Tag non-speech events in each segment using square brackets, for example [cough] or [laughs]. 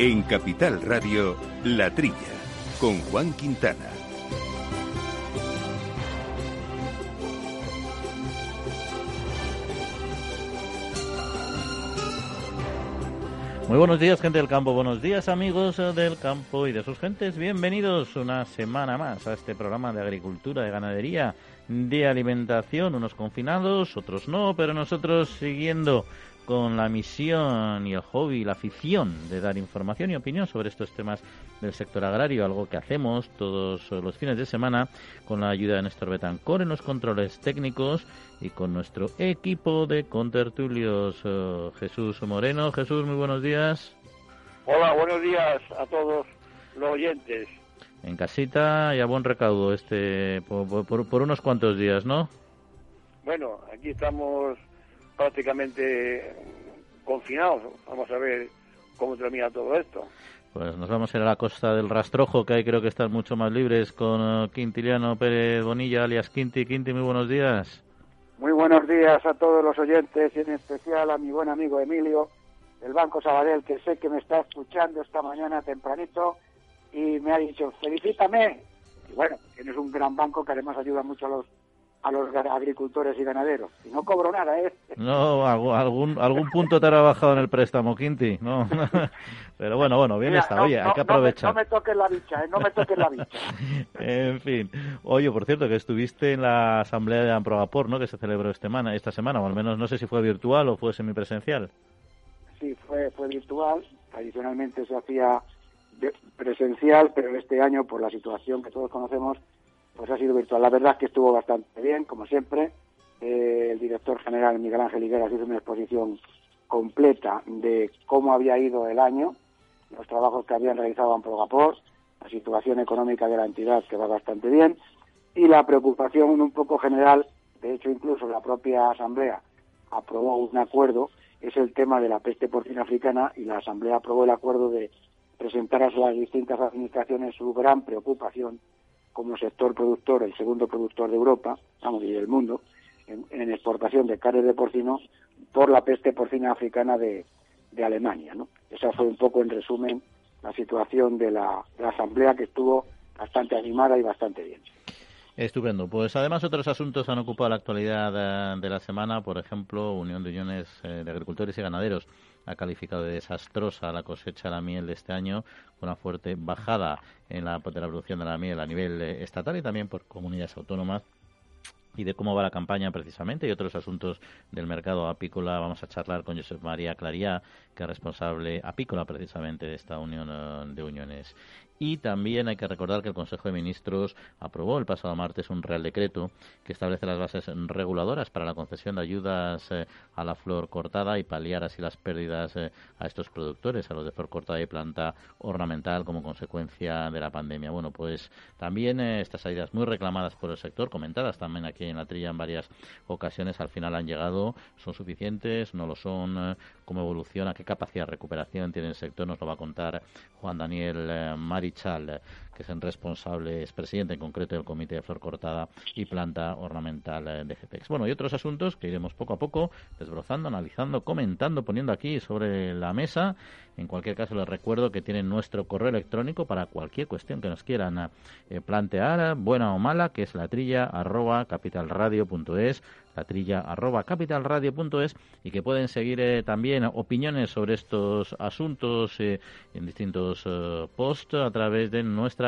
En Capital Radio, La Trilla, con Juan Quintana. Muy buenos días, gente del campo. Buenos días, amigos del campo y de sus gentes. Bienvenidos una semana más a este programa de agricultura, de ganadería, de alimentación. Unos confinados, otros no, pero nosotros siguiendo con la misión y el hobby, la afición de dar información y opinión sobre estos temas del sector agrario, algo que hacemos todos los fines de semana con la ayuda de Néstor Betancor en los controles técnicos y con nuestro equipo de contertulios. Eh, Jesús Moreno. Jesús, muy buenos días. Hola, buenos días a todos los oyentes. En casita y a buen recaudo este por unos cuantos días, ¿no? Bueno, aquí estamos prácticamente confinados. Vamos a ver cómo termina todo esto. Pues nos vamos a ir a la costa del Rastrojo, que ahí creo que están mucho más libres, con eh, Quintiliano Pérez Bonilla, alias Quinti. Quinti, muy buenos días. Muy buenos días a todos los oyentes y en especial a mi buen amigo Emilio del Banco Sabadell, que sé que me está escuchando esta mañana tempranito y me ha dicho, felicítame. Y bueno, tienes un gran banco que además ayuda mucho a los a los agricultores y ganaderos. Y no cobro nada, ¿eh? [laughs] No, algún, algún punto te ha bajado en el préstamo, Quinti. No. [laughs] Pero bueno, bueno, bien está. Oye, hay que aprovechar. No me, toques la bicha, ¿eh? No me toques la bicha. [laughs] en fin. Oye, por cierto, que estuviste en la asamblea de Amprobapor, ¿no? Que se celebró esta semana, esta semana, o al menos no sé si fue virtual o fue semipresencial. Sí, fue, fue virtual. Tradicionalmente se hacía presencial, pero este año, por la situación que todos conocemos, pues ha sido virtual. La verdad es que estuvo bastante bien, como siempre. Eh, el director general Miguel Ángel Higueras hizo una exposición completa de cómo había ido el año, los trabajos que habían realizado en Progapor, la situación económica de la entidad que va bastante bien y la preocupación un poco general, de hecho incluso la propia Asamblea aprobó un acuerdo, es el tema de la peste porcina africana y la Asamblea aprobó el acuerdo de presentar a las distintas administraciones su gran preocupación como sector productor, el segundo productor de Europa, vamos, y del mundo, en, exportación de carne de porcino por la peste porcina africana de, Alemania. ¿no? Esa fue un poco, en resumen, la situación de la, Asamblea que estuvo bastante animada y bastante bien. Estupendo. Pues además otros asuntos han ocupado la actualidad de, la semana, por ejemplo, Unión de Uniones eh, de Agricultores y Ganaderos ha calificado de desastrosa la cosecha de la miel de este año, con una fuerte bajada en la, producción de la miel a nivel eh, estatal y también por comunidades autónomas y de cómo va la campaña precisamente y otros asuntos del mercado apícola. Vamos a charlar con Josep María Claría, que es responsable apícola precisamente de esta unión eh, de uniones. Y también hay que recordar que el Consejo de Ministros aprobó el pasado martes un Real Decreto que establece las bases reguladoras para la concesión de ayudas eh, a la flor cortada y paliar así las pérdidas eh, a estos productores, a los de flor cortada y planta ornamental como consecuencia de la pandemia. Bueno, pues también eh, estas ayudas muy reclamadas por el sector, comentadas también aquí en la trilla en varias ocasiones, al final han llegado, son suficientes, no lo son, cómo evoluciona, qué capacidad de recuperación tiene el sector, nos lo va a contar Juan Daniel Mari ሪቻ አለ que es el responsable, es presidente en concreto del Comité de Flor Cortada y Planta Ornamental eh, de GPEX. Bueno, y otros asuntos que iremos poco a poco desbrozando, analizando, comentando, poniendo aquí sobre la mesa. En cualquier caso, les recuerdo que tienen nuestro correo electrónico para cualquier cuestión que nos quieran eh, plantear, buena o mala, que es la trilla arroba capitalradio.es trilla arroba capitalradio.es y que pueden seguir eh, también opiniones sobre estos asuntos en distintos posts a través de nuestra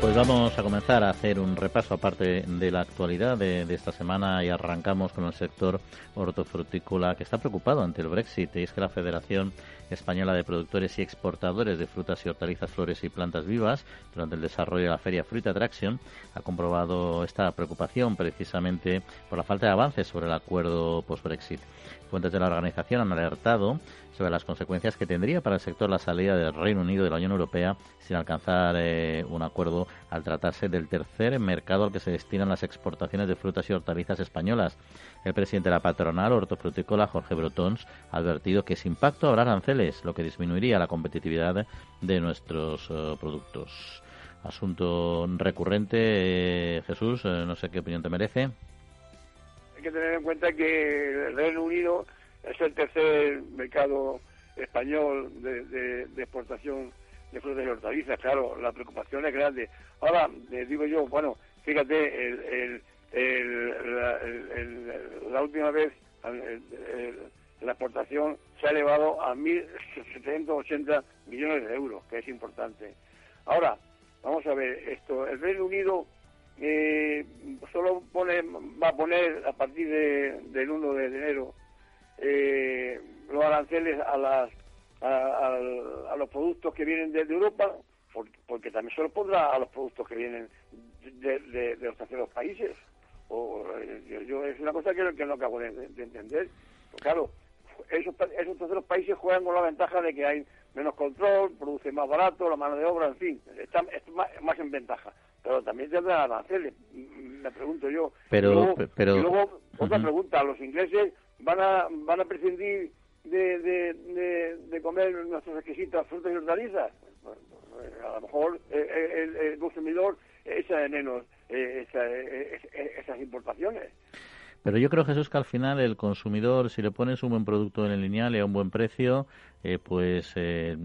Pues vamos a comenzar a hacer un repaso aparte de la actualidad de, esta semana y arrancamos con el sector hortofrutícola que está preocupado ante el Brexit. Y es que la Federación Española de Productores y Exportadores de Frutas y Hortalizas, Flores y Plantas Vivas durante el desarrollo de la feria Fruit Attraction ha comprobado esta preocupación precisamente por la falta de avances sobre el acuerdo post-Brexit. Fuentes de la organización han alertado sobre las consecuencias que tendría para el sector la salida del Reino Unido de la Unión Europea sin alcanzar eh, un acuerdo al tratarse del tercer mercado al que se destinan las exportaciones de frutas y hortalizas españolas. El presidente de la patronal hortofrutícola, Jorge Brotons, ha advertido que sin impacto habrá aranceles, lo que disminuiría la competitividad de nuestros eh, productos. Asunto recurrente, eh, Jesús, no sé qué opinión te merece hay que tener en cuenta que el Reino Unido es el tercer mercado español de, exportación de frutas y hortalizas. Claro, la preocupación es grande. Ahora, les digo yo, bueno, fíjate, la, última vez la exportación se ha elevado a 1.780 millones de euros, que es importante. Ahora, vamos a ver, esto, el Reino Unido eh, solo pone, va a poner a partir del 1 de enero eh, los aranceles a, las, a, los productos que vienen desde Europa, porque, también se los pondrá a los productos que vienen de, los terceros países. O, eh, yo, es una cosa que, que no acabo de, entender. Pues claro, esos, esos terceros países juegan con la ventaja de que hay menos control, produce más barato, la mano de obra, en fin, está, más en ventaja pero también tendrá aranceles, me pregunto yo. Pero, luego, pero... Y luego otra pregunta, ¿los ingleses van a, van a prescindir de, de, de, comer nuestros exquisitas frutas y hortalizas? A lo mejor eh, eh, el, consumidor echa de menos eh, esas importaciones. Pero yo creo, Jesús, que al final el consumidor, si le pones un buen producto en el lineal y a un buen precio, eh, pues eh,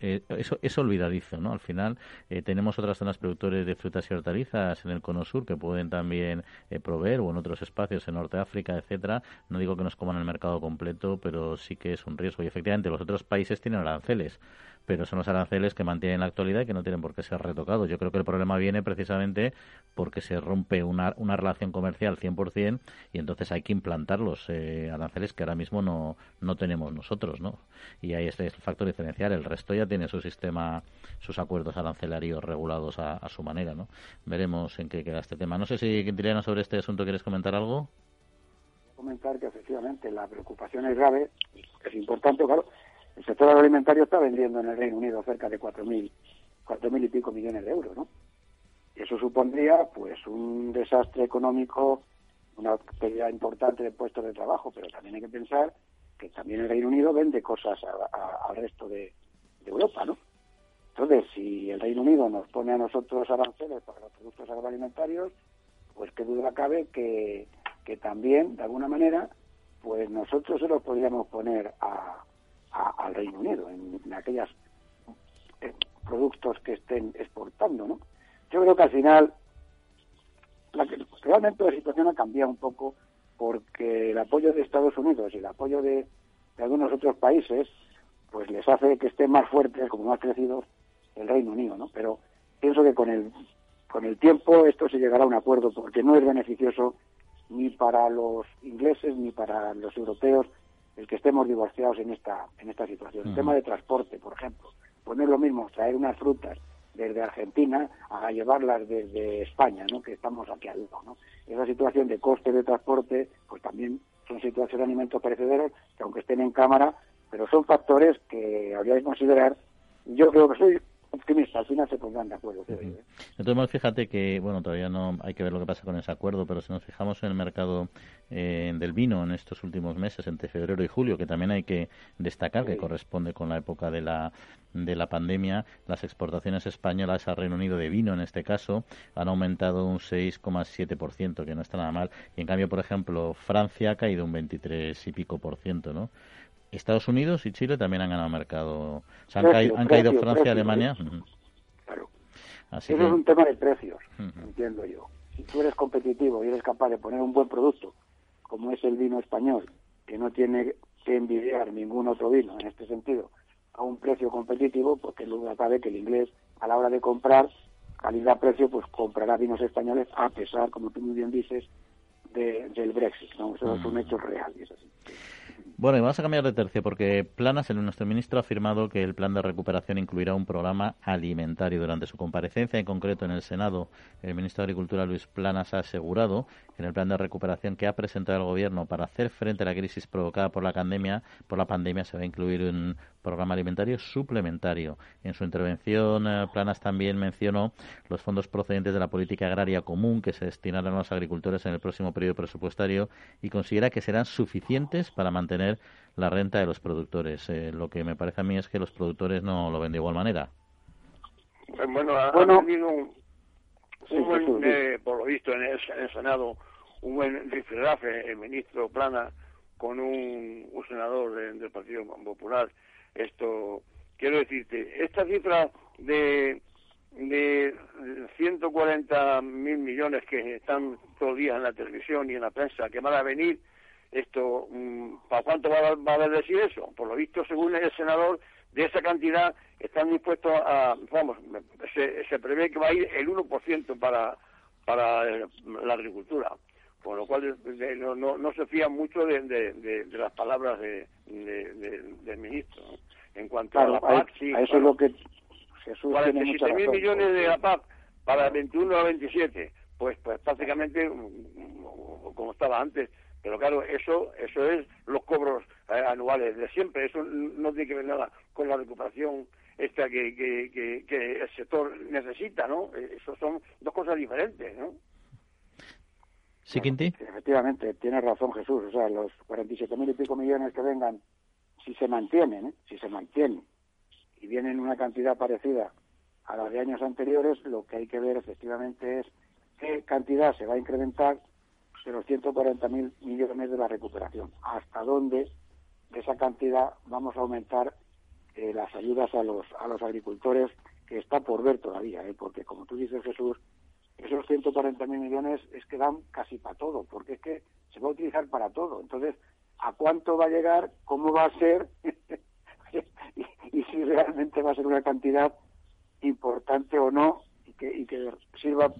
eh, eso es olvidadizo, ¿no? Al final tenemos otras zonas productores de frutas y hortalizas en el Cono Sur que pueden también proveer o en otros espacios en Norte África, etcétera. No digo que nos coman el mercado completo, pero sí que es un riesgo. Y efectivamente los otros países tienen aranceles pero son los aranceles que mantienen la actualidad y que no tienen por qué ser retocados. Yo creo que el problema viene precisamente porque se rompe una, una relación comercial 100% y entonces hay que implantar los eh, aranceles que ahora mismo no, no tenemos nosotros, ¿no? Y ahí es el factor diferencial. El resto ya tiene su sistema, sus acuerdos arancelarios regulados a, su manera, ¿no? Veremos en qué queda este tema. No sé si, Quintiliano, sobre este asunto quieres comentar algo. Comentar que efectivamente la preocupación es grave, es importante, claro, el sector agroalimentario está vendiendo en el Reino Unido cerca de 4.000 cuatro mil y pico millones de euros, ¿no? Y eso supondría, pues, un desastre económico, una pérdida importante de puestos de trabajo, pero también hay que pensar que también el Reino Unido vende cosas al resto de, Europa, ¿no? Entonces, si el Reino Unido nos pone a nosotros aranceles para los productos agroalimentarios, pues qué duda cabe que, que también, de alguna manera, pues nosotros se los podríamos poner a, al Reino Unido, en, aquellos eh, productos que estén exportando, ¿no? Yo creo que al final la, realmente la situación ha cambiado un poco porque el apoyo de Estados Unidos y el apoyo de, algunos otros países pues les hace que estén más fuertes, como más crecidos el Reino Unido, ¿no? Pero pienso que con el con el tiempo esto se llegará a un acuerdo porque no es beneficioso ni para los ingleses ni para los europeos el que estemos divorciados en esta, en esta situación. El tema de transporte, por ejemplo. Pues no es lo mismo traer unas frutas desde Argentina a llevarlas desde España, ¿no? que estamos aquí al lado. ¿no? Esa situación de coste de transporte, pues también son situaciones de alimentos perecederos que aunque estén en cámara, pero son factores que habría que considerar. Yo creo que soy optimista, al final se pondrán de acuerdo. Entonces, fíjate que, bueno, todavía no hay que ver lo que pasa con ese acuerdo, pero si nos fijamos en el mercado eh, del vino en estos últimos meses, entre febrero y julio, que también hay que destacar que corresponde con la época de la, de la pandemia, las exportaciones españolas al Reino Unido de vino, en este caso, han aumentado un 6,7%, que no está nada mal. Y en cambio, por ejemplo, Francia ha caído un 23 y pico por ciento, ¿no? Estados Unidos y Chile también han ganado mercado. han, caído, Francia y Alemania. Claro. Eso es un tema de precios, entiendo yo. Si tú eres competitivo y eres capaz de poner un buen producto, como es el vino español, que no tiene que envidiar ningún otro vino en este sentido, a un precio competitivo, porque luego cabe que el inglés, a la hora de comprar, calidad-precio, pues comprará vinos españoles a pesar, como tú muy bien dices, del Brexit. ¿no? Eso es un hecho real y es así. Bueno, y vamos a cambiar de tercio porque Planas, el, nuestro ministro, ha afirmado que el plan de recuperación incluirá un programa alimentario. Durante su comparecencia, en concreto en el Senado, el ministro de Agricultura, Luis Planas, ha asegurado que en el plan de recuperación que ha presentado el Gobierno para hacer frente a la crisis provocada por la pandemia, por la pandemia se va a incluir un programa alimentario suplementario. En su intervención, eh, Planas también mencionó los fondos procedentes de la política agraria común que se destinarán a los agricultores en el próximo periodo presupuestario y considera que serán suficientes para mantener la renta de los productores. Eh, lo que me parece a mí es que los productores no lo ven de igual manera. Bueno, ha, bueno un, por lo visto en el, Senado, un buen rifirrafe, el ministro Plana, con un, senador del Partido Popular esto, quiero decirte, esta cifra de, de 140 mil millones que están todos los días en la televisión y en la prensa que van a venir, esto, mm, ¿para cuánto va a, va a decir eso? Por lo visto, según el senador, de esa cantidad están dispuestos a, vamos, se, se prevé que va a ir el 1% para, para la agricultura con lo cual no, no, se fía mucho de, de, las palabras de, del ministro. En cuanto a la PAC, sí. A eso es lo que Jesús 47 mil millones de la PAC para el 21 a 27, pues, pues prácticamente como estaba antes. Pero claro, eso eso es los cobros eh, anuales de siempre. Eso no tiene que ver nada con la recuperación esta que, que, que, el sector necesita, ¿no? Eh, eso son dos cosas diferentes, ¿no? ¿Sí, Quinti? Efectivamente, tiene razón Jesús. O sea, los 47 mil y pico millones que vengan, si se mantienen, ¿eh? si se mantienen, y vienen una cantidad parecida a la de años anteriores, lo que hay que ver efectivamente es qué cantidad se va a incrementar de los 140 mil millones de la recuperación. Hasta dónde de esa cantidad vamos a aumentar eh, las ayudas a los, a los agricultores, que está por ver todavía, ¿eh? porque como tú dices Jesús, esos 140.000 millones es que dan casi para todo, porque es que se va a utilizar para todo. Entonces, ¿a cuánto va a llegar? ¿Cómo va a ser? [laughs] y, si realmente va a ser una cantidad importante o no y que, y que sirva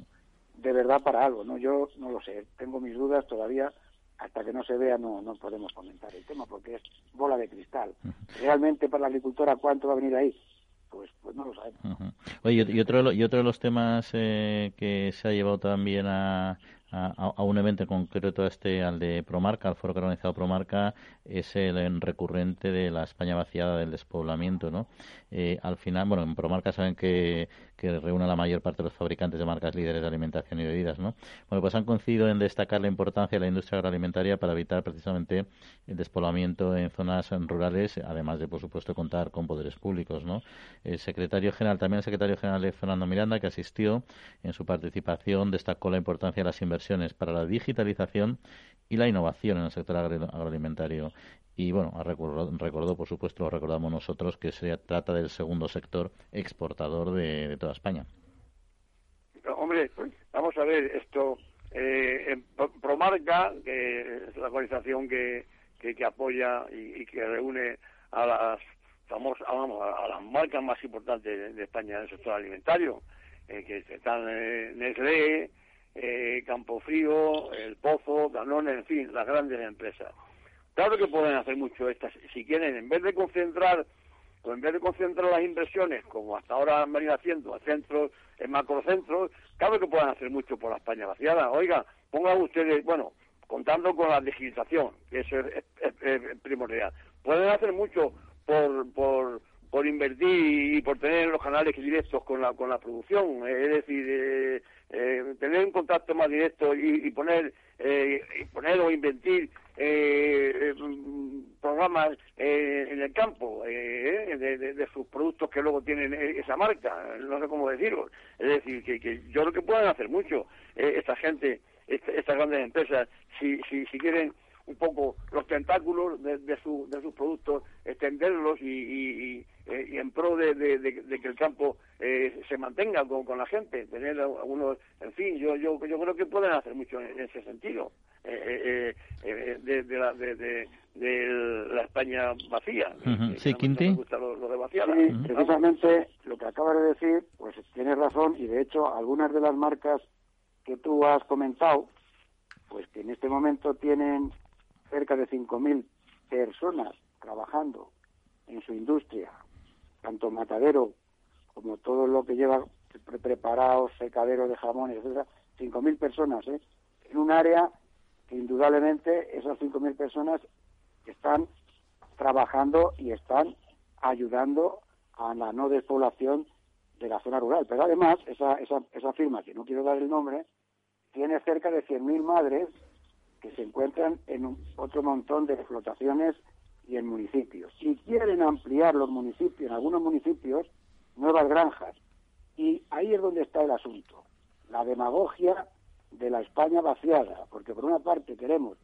de verdad para algo. no Yo no lo sé, tengo mis dudas todavía. Hasta que no se vea no, no podemos comentar el tema porque es bola de cristal. Realmente para la agricultora, ¿cuánto va a venir ahí? pues, pues no lo sabemos. Oye, y otro, y otro de los temas eh, que se ha llevado también a, a, un evento concreto, este, al de Promarca, al foro que ha organizado Promarca, es el recurrente de la España vaciada del despoblamiento, ¿no? Eh, al final, bueno, en Promarca saben que, que reúne a la mayor parte de los fabricantes de marcas líderes de alimentación y bebidas, ¿no? Bueno, pues han coincidido en destacar la importancia de la industria agroalimentaria para evitar precisamente el despoblamiento en zonas rurales, además de, por supuesto, contar con poderes públicos, ¿no? El secretario general, también el secretario general de Fernando Miranda, que asistió en su participación, destacó la importancia de las inversiones para la digitalización y la innovación en el sector agroalimentario. Y bueno, recordó, por supuesto, lo recordamos nosotros, que se trata del segundo sector exportador de, toda España. Hombre, vamos a ver, esto, eh, Promarca, que es la organización que, que, apoya y, que reúne a las famosas, vamos, a, las marcas más importantes de, España en el sector alimentario, eh, que están eh, Nestlé, eh, Campofrío, El Pozo, Danone, en fin, las grandes empresas. Claro que pueden hacer mucho estas, si quieren, en vez de concentrar, o en vez de concentrar las inversiones, como hasta ahora han venido haciendo, a centros, en macrocentros, claro que pueden hacer mucho por la España vaciada. Oiga, pongan ustedes, bueno, contando con la digitalización, que eso es, primordial. Pueden hacer mucho por, por, por invertir y por tener los canales directos con la, con la producción, es decir, eh, eh, tener un contacto más directo y, poner eh, y poner o invertir eh, programas en el campo de, sus productos que luego tienen esa marca, no sé cómo decirlo. Es decir, que, yo creo que pueden hacer mucho esta gente, estas grandes empresas, si, si, si quieren un poco los tentáculos de, de, sus productos, extenderlos y, eh, de, que el campo eh, se mantenga con, la gente, tener algunos, en fin, yo, yo, yo creo que pueden hacer mucho en, ese sentido. Eh, de, la, de, la España vacía. Sí, Quinti. lo, de precisamente lo que acabas de decir, pues tienes razón y de hecho algunas de las marcas que tú has comentado, pues que en este momento tienen cerca de 5.000 personas trabajando en su industria, tanto matadero como todo lo que lleva preparados, secadero de jamones, etcétera, 5.000 personas, ¿eh? en un área que indudablemente esas 5.000 personas están trabajando y están ayudando a la no despoblación de la zona rural. Pero además, esa, esa, esa firma, que no quiero dar el nombre, tiene cerca de 100.000 madres que se encuentran en otro montón de explotaciones y en municipios. Si quieren ampliar los municipios, en algunos municipios, nuevas granjas. Y ahí es donde está el asunto. La demagogia de la España vaciada, porque por una parte queremos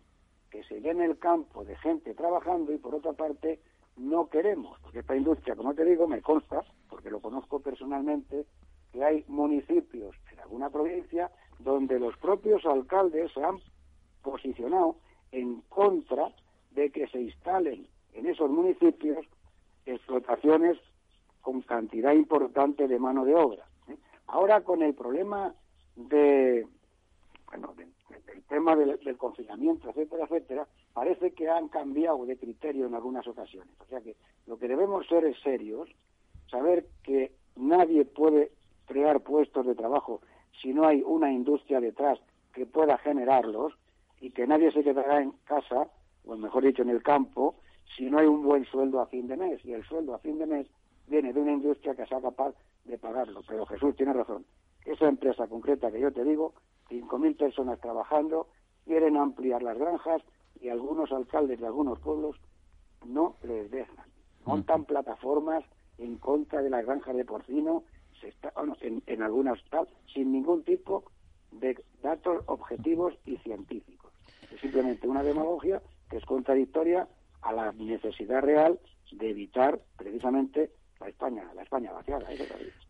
que se llene el campo de gente trabajando y por otra parte no queremos, porque esta industria, como te digo, me consta, porque lo conozco personalmente, que hay municipios en alguna provincia donde los propios alcaldes se han posicionado en contra de que se instalen en esos municipios explotaciones con cantidad importante de mano de obra. ¿eh? Ahora con el problema de, bueno, del tema del, del, confinamiento, etcétera, etcétera, parece que han cambiado de criterio en algunas ocasiones. O sea que lo que debemos ser es serios, saber que nadie puede crear puestos de trabajo si no hay una industria detrás que pueda generarlos y que nadie se quedará en casa, o mejor dicho, en el campo, si no hay un buen sueldo a fin de mes. Y el sueldo a fin de mes viene de una industria que sea capaz de pagarlo. Pero Jesús tiene razón. Esa empresa concreta que yo te digo, 5.000 personas trabajando, quieren ampliar las granjas y algunos alcaldes de algunos pueblos no les dejan. Montan plataformas en contra de las granjas de porcino, se está, bueno, en, en algunas tal, sin ningún tipo de datos objetivos y científicos. Es simplemente una demagogia que es contradictoria a la necesidad real de evitar precisamente la España, la España vaciada.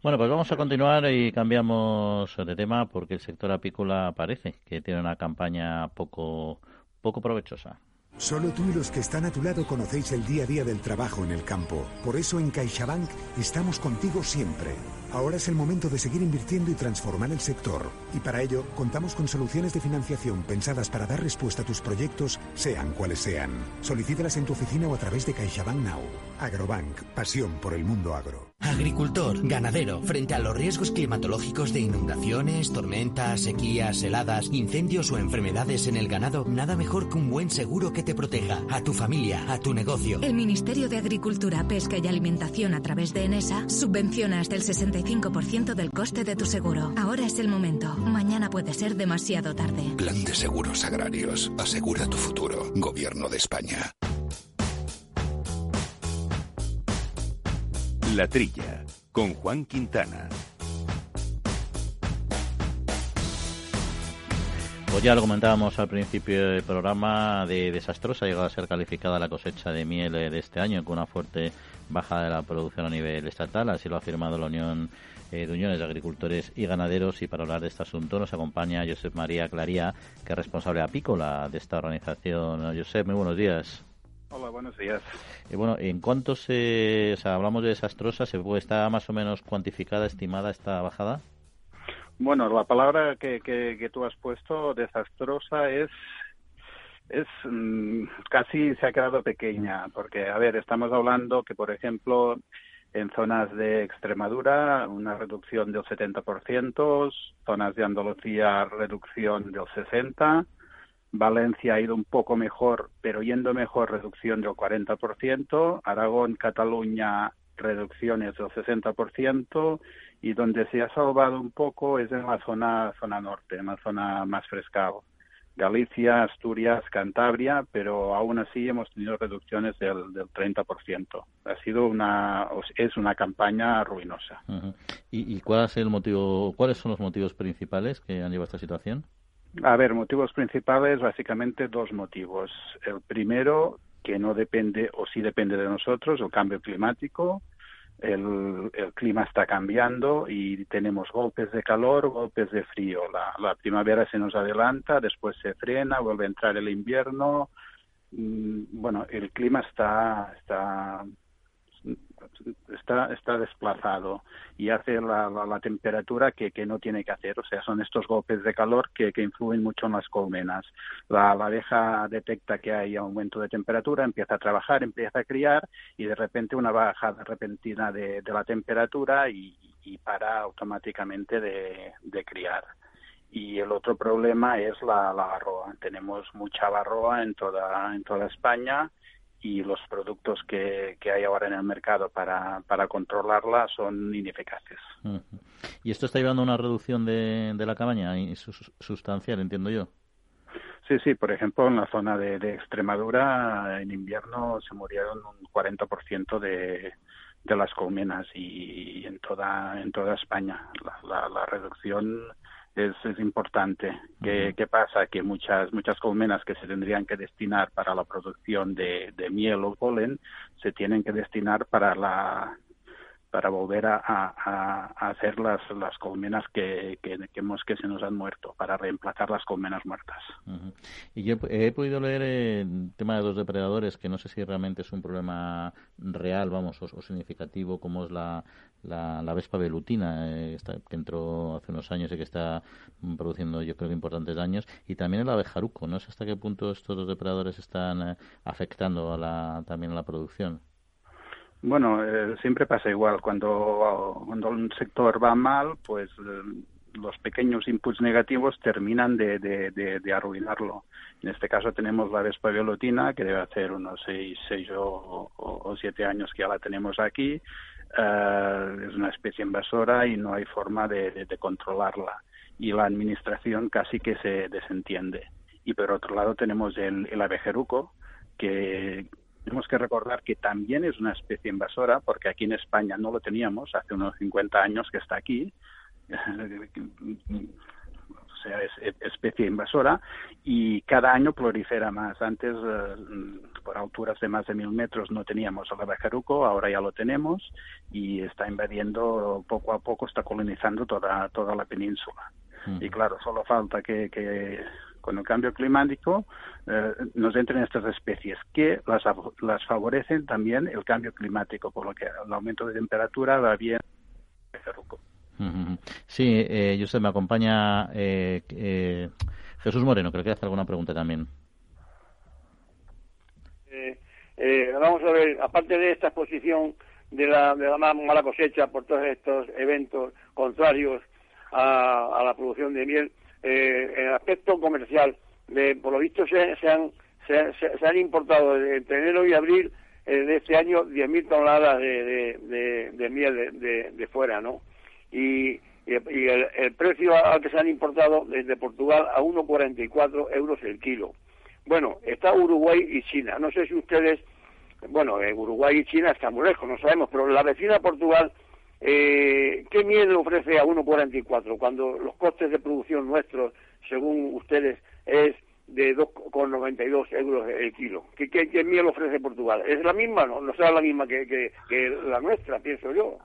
Bueno, pues vamos a continuar y cambiamos de tema porque el sector apícola parece que tiene una campaña poco, poco provechosa. Solo tú y los que están a tu lado conocéis el día a día del trabajo en el campo. Por eso en CaixaBank estamos contigo siempre. Ahora es el momento de seguir invirtiendo y transformar el sector. Y para ello, contamos con soluciones de financiación pensadas para dar respuesta a tus proyectos, sean cuales sean. Solicítalas en tu oficina o a través de CaixaBank Now. Agrobank, pasión por el mundo agro. Agricultor, ganadero, frente a los riesgos climatológicos de inundaciones, tormentas, sequías, heladas, incendios o enfermedades en el ganado, nada mejor que un buen seguro que te proteja a tu familia, a tu negocio. El Ministerio de Agricultura, Pesca y Alimentación a través de ENESA subvencionas del 60 75% del coste de tu seguro. Ahora es el momento. Mañana puede ser demasiado tarde. Plan de seguros agrarios. Asegura tu futuro. Gobierno de España. La Trilla, con Juan Quintana. Pues ya lo comentábamos al principio del programa de desastrosa, llegado a ser calificada la cosecha de miel eh, de este año con una fuerte baja de la producción a nivel estatal, así lo ha afirmado la Unión eh, de Uniones de Agricultores y Ganaderos y para hablar de este asunto nos acompaña Josep María Claría, que es responsable apícola de esta organización. Josep, muy buenos días. Hola, buenos días. Y bueno, ¿en cuánto se, o sea, hablamos de desastrosa? ¿Se puede, ¿Está más o menos cuantificada, estimada esta bajada? Bueno, la palabra que, que, que tú has puesto, desastrosa, es es mmm, casi se ha quedado pequeña, porque, a ver, estamos hablando que, por ejemplo, en zonas de Extremadura una reducción del 70%, zonas de Andalucía reducción del 60%, Valencia ha ido un poco mejor, pero yendo mejor, reducción del 40%. Aragón, Cataluña, reducciones del 60%. Y donde se ha salvado un poco es en la zona, zona norte, en la zona más fresca. Galicia, Asturias, Cantabria, pero aún así hemos tenido reducciones del, del 30%. Ha sido una, es una campaña ruinosa. Uh -huh. ¿Y, ¿Y cuál es el motivo, cuáles son los motivos principales que han llevado a esta situación? A ver, motivos principales, básicamente dos motivos. El primero, que no depende o sí depende de nosotros, el cambio climático. El, el clima está cambiando y tenemos golpes de calor, golpes de frío. La, la primavera se nos adelanta, después se frena, vuelve a entrar el invierno. Bueno, el clima está, está está, está desplazado y hace la, la, temperatura que, que, no tiene que hacer. O sea, son estos golpes de calor que, que influyen mucho en las colmenas. La, abeja detecta que hay aumento de temperatura, empieza a trabajar, empieza a criar y de repente una bajada repentina de, la temperatura y, y para automáticamente de, de criar y el otro problema es la, la barroa. Tenemos mucha barroa en toda, en toda España y los productos que, que hay ahora en el mercado para, para controlarla son ineficaces. ¿Y esto está llevando a una reducción de, de la cabaña sustancial, entiendo yo? Sí, sí, por ejemplo, en la zona de, de Extremadura en invierno se murieron un 40% de, de las colmenas y, en toda en toda España la, la reducción es, es importante. ¿Qué, ¿Qué, pasa? Que muchas, muchas colmenas que se tendrían que destinar para la producción de, de miel o polen se tienen que destinar para la para volver a, a, hacer las, las colmenas que, hemos, que se nos han muerto, para reemplazar las colmenas muertas. Y yo he podido leer el tema de los depredadores, que no sé si realmente es un problema real, vamos, o, significativo, como es la, la, vespa velutina, eh, que entró hace unos años y que está produciendo, yo creo importantes daños, y también el abejaruco. No sé hasta qué punto estos depredadores están eh, afectando a la, también a la producción. Bueno, eh, siempre pasa igual. Cuando, cuando un sector va mal, pues eh, los pequeños inputs negativos terminan de, de, de, arruinarlo. En este caso tenemos la Vespa Violetina, que debe hacer unos seis, seis o, siete años que ya la tenemos aquí. Uh, es una especie invasora y no hay forma de, de, controlarla. Y la administración casi que se desentiende. Y por otro lado tenemos el, el abejeruco, que tenemos que recordar que también es una especie invasora, porque aquí en España no lo teníamos, hace unos 50 años que está aquí, [laughs] o sea, es especie invasora, y cada año prolifera más. Antes, eh, por alturas de más de mil metros, no teníamos el abejaruco, ahora ya lo tenemos, y está invadiendo poco a poco, está colonizando toda, toda la península. Y claro, solo falta que, que con el cambio climático eh, nos entren estas especies que las, las favorecen también el cambio climático, por lo que el aumento de temperatura va bien. Sí, eh, me acompaña eh, eh, Jesús Moreno, creo que hace alguna pregunta también. Eh, vamos a ver, aparte de esta exposición de la, de la mala cosecha por todos estos eventos contrarios a la producción de miel, eh, el aspecto comercial, por lo visto se, se, han, se, han importado entre enero y abril eh, de este año 10.000 toneladas de, de, de, miel de, de, fuera, ¿no? Y, y, el, precio al que se han importado desde Portugal a 1,44 euros el kilo. Bueno, está Uruguay y China. No sé si ustedes, bueno, eh, Uruguay y China están muy lejos, no sabemos, pero la vecina Portugal eh, ¿Qué miedo ofrece a 1,44 cuando los costes de producción nuestros, según ustedes, es de 2,92 euros el kilo? ¿Qué, qué, qué miel ofrece Portugal? ¿Es la misma? No, no será la misma que, que, la nuestra, pienso yo.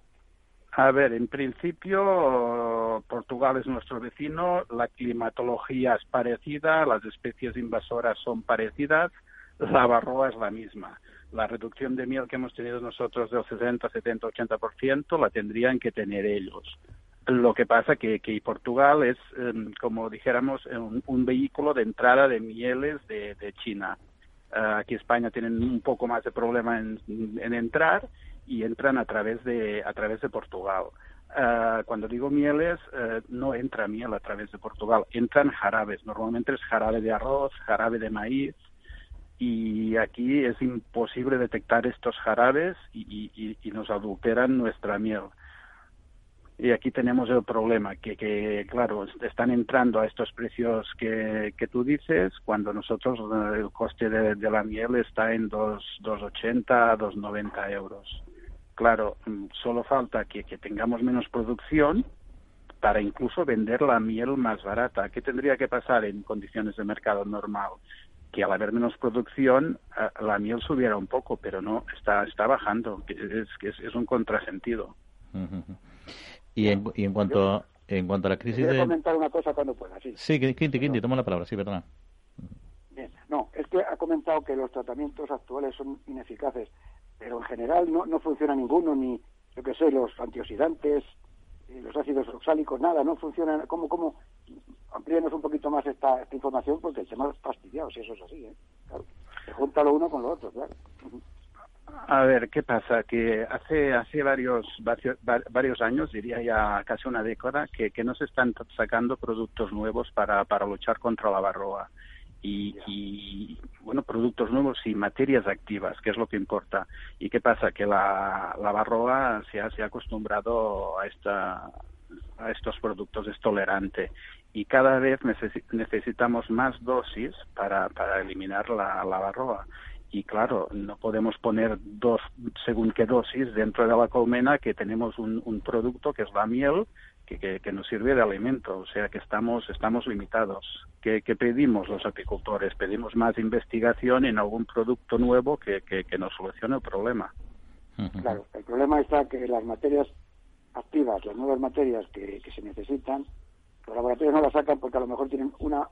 A ver, en principio Portugal es nuestro vecino, la climatología es parecida, las especies invasoras son parecidas, la barroa es la misma la reducción de miel que hemos tenido nosotros del 60, 70, 80% la tendrían que tener ellos. Lo que pasa que, que Portugal es, em, como dijéramos, un, vehículo de entrada de mieles de, de China. Uh, aquí España tienen un poco más de problema en, en, entrar y entran a través de, a través de Portugal. Uh, cuando digo mieles, uh, no entra miel a través de Portugal, entran jarabes. Normalmente es jarabe de arroz, jarabe de maíz, y aquí es imposible detectar estos jarabes y, nos adulteran nuestra miel. Y aquí tenemos el problema, que, claro, están entrando a estos precios que, que tú dices, cuando nosotros eh, el coste de, la miel está en 2,80 2,90 euros. Claro, mm, solo falta que, que tengamos menos producción para incluso vender la miel más barata. ¿Qué tendría que pasar en condiciones de mercado normal? Que al haber menos producción la miel subiera un poco, pero no, está, está bajando, es, es, es un contrasentido. y, en, y en cuanto a, en cuanto a la crisis de... comentar una cosa cuando pueda, sí. Sí, Quinti, Quinti, toma la palabra, sí, verdad. Bien, no, es que ha comentado que los tratamientos actuales son ineficaces. pero en general no, no funciona ninguno, ni, yo que sé, los antioxidantes, eh, los ácidos oxálicos, nada, no funcionan. ¿Cómo, cómo? Amplíenos un poquito más esta, esta información porque el tema es fastidiado, si eso es así, ¿eh? Claro, se junta lo uno con lo otro, claro. A ver, ¿qué pasa? Que hace hace varios varios años, diría ya casi una década, que, que no se están sacando productos nuevos para, para luchar contra la varroa. Y, y, bueno, productos nuevos y materias activas, que es lo que importa. ¿Y qué pasa? Que la, la varroa se ha, se ha acostumbrado a, esta, a estos productos, es tolerante. Y cada vez necesitamos más dosis para, para eliminar la, la varroa y claro, no podemos poner dos según qué dosis dentro de la colmena que tenemos un, un producto que es la miel que, que, nos sirve de alimento, o sea que estamos, estamos limitados. ¿Qué, ¿Qué, pedimos los apicultores? Pedimos más investigación en algún producto nuevo que, que, que nos solucione el problema. Claro, el problema está que las materias activas, las nuevas materias que, que se necesitan, los laboratorios no las sacan porque a lo mejor tienen una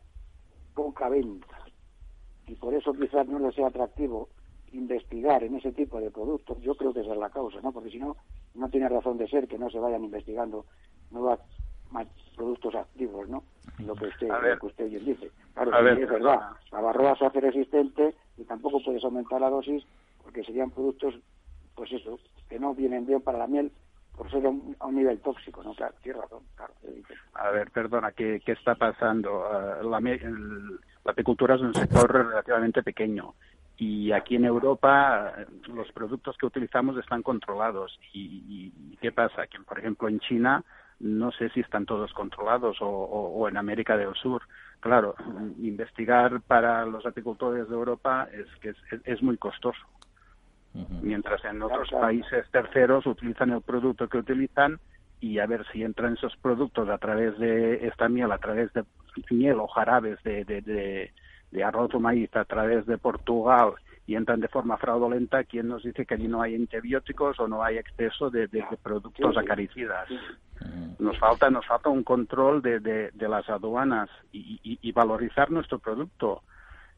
poca venta y por eso quizás no les sea atractivo investigar en ese tipo de productos, yo creo que esa es la causa, ¿no? Porque si no, no tiene razón de ser que no se vayan investigando nuevos productos activos, ¿no? Lo que usted, lo que usted bien dice. Claro, es verdad, la barroa se hace resistente y tampoco puedes aumentar la dosis porque serían productos, pues eso, que no vienen bien para la miel por ser a un, nivel tóxico, ¿no? Claro, tiene razón, claro. A ver, perdona, ¿qué, qué está pasando? Uh, la, apicultura es un sector relativamente pequeño y aquí en Europa los productos que utilizamos están controlados. ¿Y, qué pasa? Que, por ejemplo, en China no sé si están todos controlados o, en América del Sur. Claro, investigar para los apicultores de Europa es es, es muy costoso. Mientras en otros países terceros utilizan el producto que utilizan y a ver si entran esos productos a través de esta miel, a través de miel o jarabes de, de, de, arroz o maíz a través de Portugal y entran de forma fraudulenta, ¿quién nos dice que allí no hay antibióticos o no hay exceso de, de productos acaricidas? Nos falta, nos falta un control de, de, de las aduanas y, y, y, valorizar nuestro producto.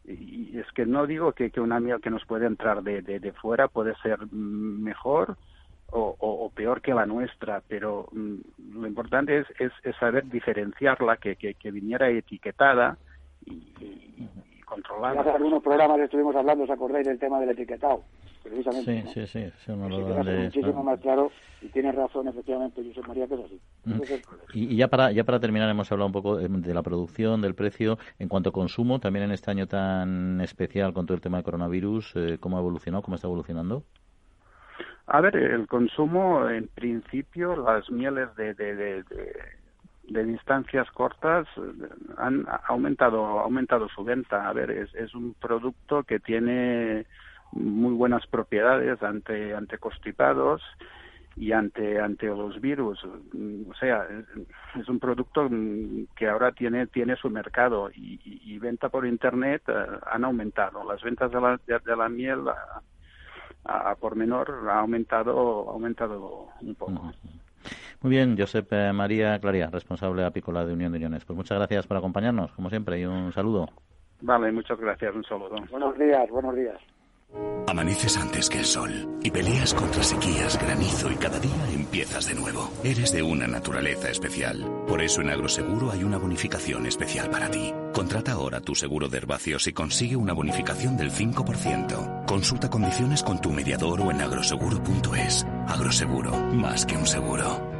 Y es que no digo que, que una miel que nos puede entrar de, de, fuera puede ser mejor, o, peor que la nuestra, pero mm, lo importante es, es, saber diferenciarla, que, que, viniera etiquetada y, y controlada. Hace algunos programas estuvimos hablando, ¿os acordáis del tema del etiquetado? Precisamente, sí, sí, sí, sí, uno lo de... muchísimo más claro y tienes razón, efectivamente, José María, que es así. Y, y, ya para ya para terminar hemos hablado un poco de, de, la producción, del precio, en cuanto a consumo, también en este año tan especial con todo el tema del coronavirus, eh, ¿cómo ha evolucionado, cómo está evolucionando? A ver, el consumo, en principio, las mieles de, de, de, de, de distancias cortas han aumentado, aumentado su venta. A ver, es, un producto que tiene muy buenas propiedades ante, ante constipados y ante ante los virus o sea es, un producto que ahora tiene tiene su mercado y, y, venta por internet uh, han aumentado las ventas de la de, la miel a, por menor ha aumentado ha aumentado un poco. Muy bien, Josep eh, María Claría, responsable apícola de Unión de Uniones. Pues muchas gracias por acompañarnos, como siempre, y un saludo. Vale, muchas gracias, un saludo. Buenos días, buenos días. Amaneces antes que el sol y peleas contra sequías, granizo y cada día empiezas de nuevo. Eres de una naturaleza especial. Por eso en Agroseguro hay una bonificación especial para ti. Contrata ahora tu seguro de herbáceos y consigue una bonificación del 5%. Consulta condiciones con tu mediador o en agroseguro.es. Agroseguro, más que un seguro.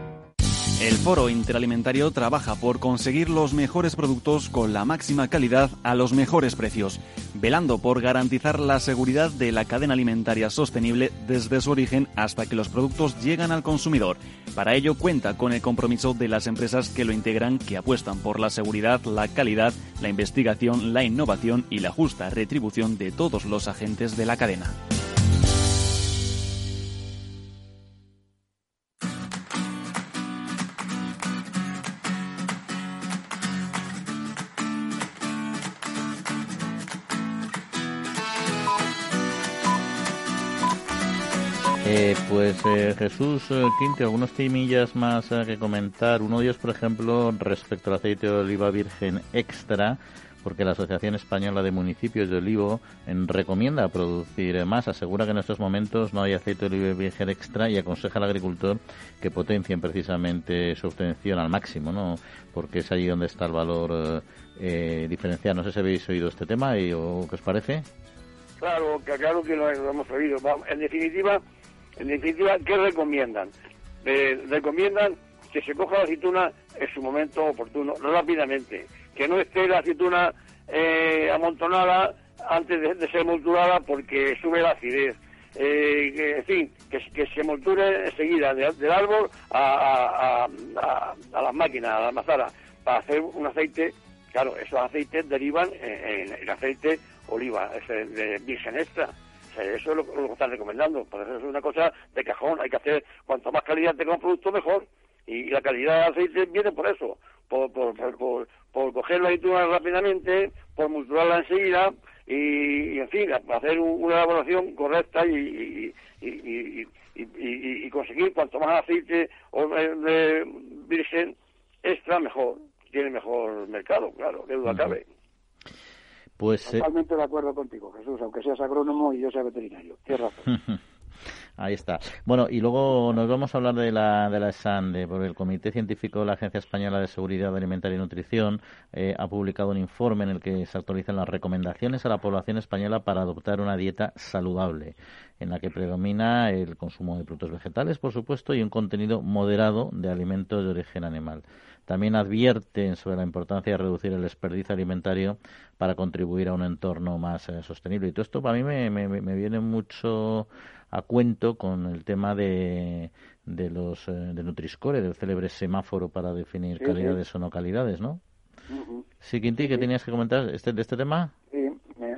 El Foro Interalimentario trabaja por conseguir los mejores productos con la máxima calidad a los mejores precios, velando por garantizar la seguridad de la cadena alimentaria sostenible desde su origen hasta que los productos llegan al consumidor. Para ello cuenta con el compromiso de las empresas que lo integran, que apuestan por la seguridad, la calidad, la investigación, la innovación y la justa retribución de todos los agentes de la cadena. Eh, pues eh, Jesús eh, Quinte, algunos temillas más eh, que comentar. Uno de ellos, por ejemplo, respecto al aceite de oliva virgen extra, porque la Asociación Española de Municipios de Olivo recomienda producir más, asegura que en estos momentos no hay aceite de oliva virgen extra y aconseja al agricultor que potencien precisamente su obtención al máximo, ¿no? Porque es allí donde está el valor eh, diferencial. No sé si habéis oído este tema y, o qué os parece. Claro, claro que lo, hemos oído. En definitiva, en definitiva, ¿qué recomiendan? Eh, recomiendan que se coja la aceituna en su momento oportuno, rápidamente, que no esté la aceituna eh, amontonada antes de, ser molturada porque sube la acidez. Eh, que, en fin, que, se molture enseguida del árbol a, a, las máquinas, a la mazara, para hacer un aceite. Claro, esos aceites derivan en, el aceite oliva, ese de virgen extra. Eso es lo, que están recomendando. Por eso es una cosa de cajón. Hay que hacer, cuanto más calidad tenga un producto, mejor. Y, la calidad del aceite viene por eso, por, por, por, por, coger la aceituna rápidamente, por multurarla enseguida y, en fin, hacer una elaboración correcta y, y, conseguir cuanto más aceite de virgen extra, mejor. Tiene mejor mercado, claro, qué duda cabe. Pues, eh, Totalmente de acuerdo contigo, Jesús, aunque seas agrónomo y yo sea veterinario. Tienes razón. [laughs] Ahí está. Bueno, y luego nos vamos a hablar de la, de la ESAN, porque el Comité Científico de la Agencia Española de Seguridad Alimentaria y Nutrición eh, ha publicado un informe en el que se actualizan las recomendaciones a la población española para adoptar una dieta saludable, en la que predomina el consumo de productos vegetales, por supuesto, y un contenido moderado de alimentos de origen animal. También advierten sobre la importancia de reducir el desperdicio alimentario para contribuir a un entorno más eh, sostenible. Y todo esto para mí me, me, me viene mucho a cuento con el tema de, de los eh, de Nutriscore, del célebre semáforo para definir calidades o no calidades, ¿no? Sí, Quinti, ¿qué tenías que comentar este, de este tema? Sí,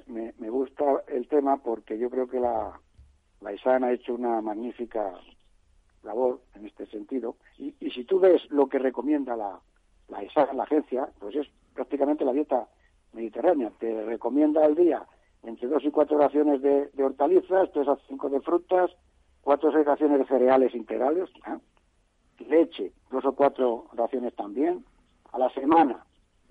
me, me, gusta el tema porque yo creo que la, la ISAN ha hecho una magnífica labor en este sentido. Y, y si tú ves lo que recomienda la, la agencia, pues es prácticamente la dieta mediterránea. Te recomienda al día entre dos y cuatro raciones de, hortalizas, tres a cinco de frutas, cuatro o seis raciones de cereales integrales, leche, dos o cuatro raciones también, a la semana,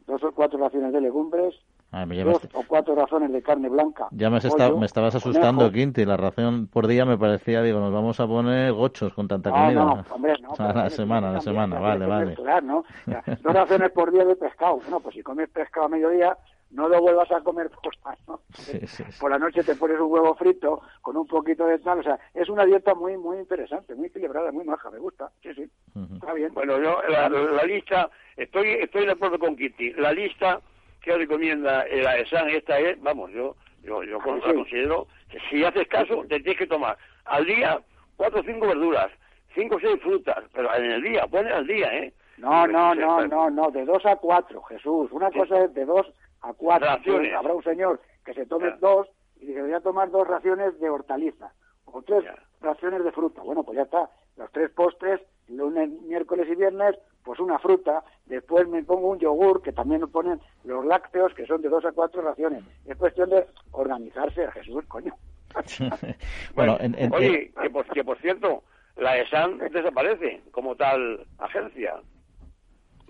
dos o cuatro raciones de legumbres, ah, dos o cuatro raciones de carne blanca. Ya me, me estabas asustando, Quinti, la ración por día me parecía, digo, nos vamos a poner gochos con tanta comida. No, hombre, no. [laughs] a la semana, a la semana, vale, vale. ¿no? [laughs] dos raciones por día de pescado. Bueno, pues si comes pescado a mediodía, no lo vuelvas a comer [laughs] por la noche. Por la noche te pones un huevo frito con un poquito de tal, o sea, es una dieta muy muy interesante, muy equilibrada, muy maja, me gusta. Sí, sí. Está bien. Bueno, yo la, lista estoy estoy de acuerdo con Kitty. La lista que recomienda la ESAN esta es, vamos, yo yo yo ah, considero que si haces caso te tienes que tomar al día cuatro o cinco verduras, cinco o seis frutas, pero en el día, pone al día, ¿eh? No, no, no, no, no, de dos a cuatro, Jesús. Una cosa es de dos a cuatro. Raciones. Habrá un señor que se tome dos y dice, voy a tomar dos raciones de hortaliza o tres raciones de fruta. Bueno, pues ya está. Los tres postres, lunes, miércoles y viernes, pues una fruta. Después me pongo un yogur, que también nos ponen los lácteos, que son de dos a cuatro raciones. Es cuestión de organizarse, Jesús, coño. [laughs] bueno, oye, que por, que por cierto, la ESAN desaparece como tal agencia.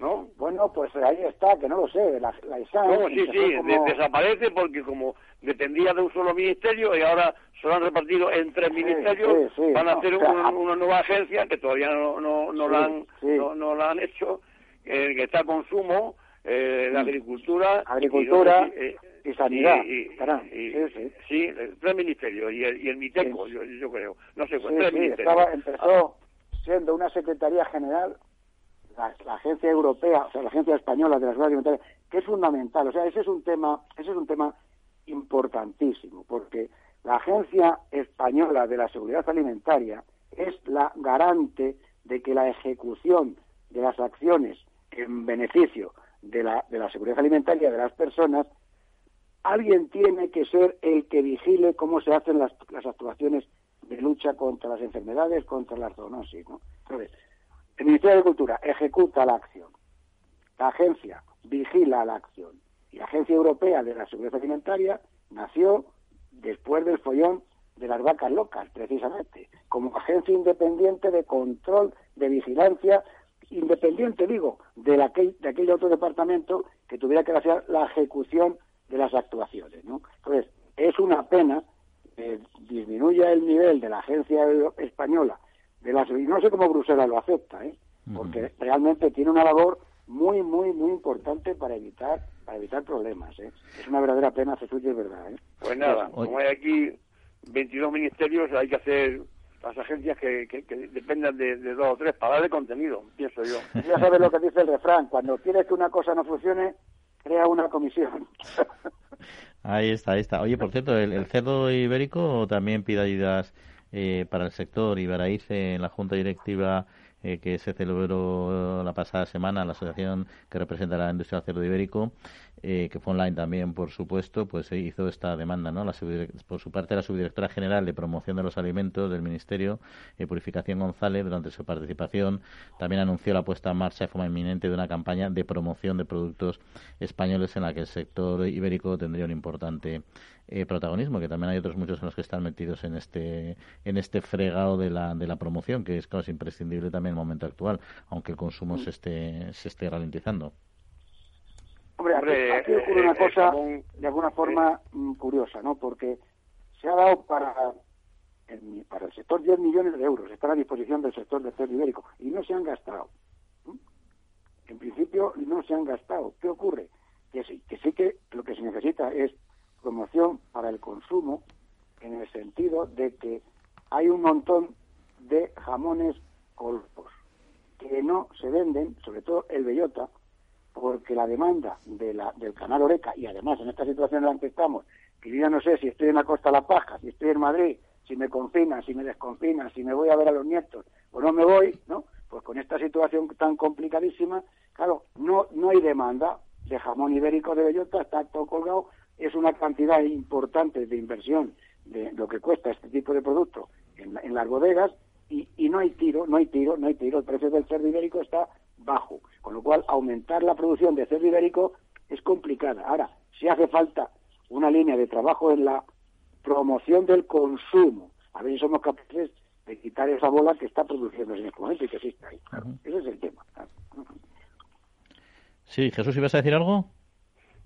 ¿No? Bueno, pues ahí está, que no lo sé, la, la No, sí, sí, desaparece porque como dependía de un solo ministerio y ahora se lo han repartido en tres ministerios, van a hacer una nueva agencia que todavía no, no, no, la, han, no, la han hecho, eh, que está consumo, eh, la agricultura, agricultura y, sanidad. sí, tres ministerios y el, y el MITECO, yo, yo, creo, no sé, tres ministerios. Estaba, empezó siendo una secretaría general la, agencia europea, o sea, la agencia española de la seguridad alimentaria, que es fundamental. O sea, ese es un tema, ese es un tema importantísimo, porque la agencia española de la seguridad alimentaria es la garante de que la ejecución de las acciones en beneficio de la, de la seguridad alimentaria de las personas, alguien tiene que ser el que vigile cómo se hacen las, las actuaciones de lucha contra las enfermedades, contra la zoonosis. ¿no? Entonces, el Ministerio de Agricultura ejecuta la acción. La agencia vigila la acción. Y la Agencia Europea de la Seguridad Alimentaria nació después del follón de las vacas locas, precisamente, como agencia independiente de control, de vigilancia independiente, digo, de, aquel, otro departamento que tuviera que hacer la ejecución de las actuaciones. Entonces, es una pena que disminuya el nivel de la agencia española de la y no sé cómo Bruselas lo acepta, ¿eh? porque realmente tiene una labor muy, muy, muy importante para evitar para evitar problemas. ¿eh? Es una verdadera pena, Jesús, y es verdad. ¿eh? Pues nada, como hay aquí 22 ministerios, hay que hacer las agencias que, que, dependan de, dos o tres para darle contenido, pienso yo. [laughs] Ya sabes lo que dice el refrán, cuando quieres que una cosa no funcione, crea una comisión. [laughs] ahí está, ahí está. Oye, por cierto, ¿el, cerdo ibérico también pide ayudas eh, para el sector? Iberaíce en la Junta Directiva eh, que se celebró la pasada semana, la asociación que representa la industria del cerdo ibérico, eh, que fue online también, por supuesto, pues se hizo esta demanda, ¿no? La por su parte, la subdirectora general de promoción de los alimentos del Ministerio, eh, Purificación González, durante su participación, también anunció la puesta en marcha de forma inminente de una campaña de promoción de productos españoles en la que el sector ibérico tendría un importante eh, protagonismo, que también hay otros muchos en los que están metidos en este en este fregado de la, de la promoción, que es, casi imprescindible también en el momento actual, aunque el consumo se esté, se esté ralentizando. Hombre, aquí, ocurre una cosa de alguna forma mm, curiosa, ¿no? Porque se ha dado para el, para el sector 10 millones de euros, están a disposición del sector del cerdo ibérico y no se han gastado. En principio no se han gastado. ¿Qué ocurre? Que sí, que sí que lo que se necesita es promoción para el consumo en el sentido de que hay un montón de jamones colpos que no se venden, sobre todo el bellota, porque la demanda de la, del canal Oreca, y además en esta situación en la que estamos, que yo ya no sé si estoy en la Costa de la Paja, si estoy en Madrid, si me confinan, si me desconfinan, si me voy a ver a los nietos o no me voy, ¿no? Pues con esta situación tan complicadísima, claro, no, no hay demanda de jamón ibérico de bellota, está todo colgado, es una cantidad importante de inversión de lo que cuesta este tipo de producto en, en las bodegas y, y no hay tiro, no hay tiro, no hay tiro, el precio del cerdo ibérico está bajo, con lo cual aumentar la producción de cerdo ibérico es complicada. Ahora, si hace falta una línea de trabajo en la promoción del consumo, a ver si somos capaces de quitar esa bola que está produciendo en este momento y que existe ahí. Ese es el tema. Sí, Jesús, ¿ibas a decir algo?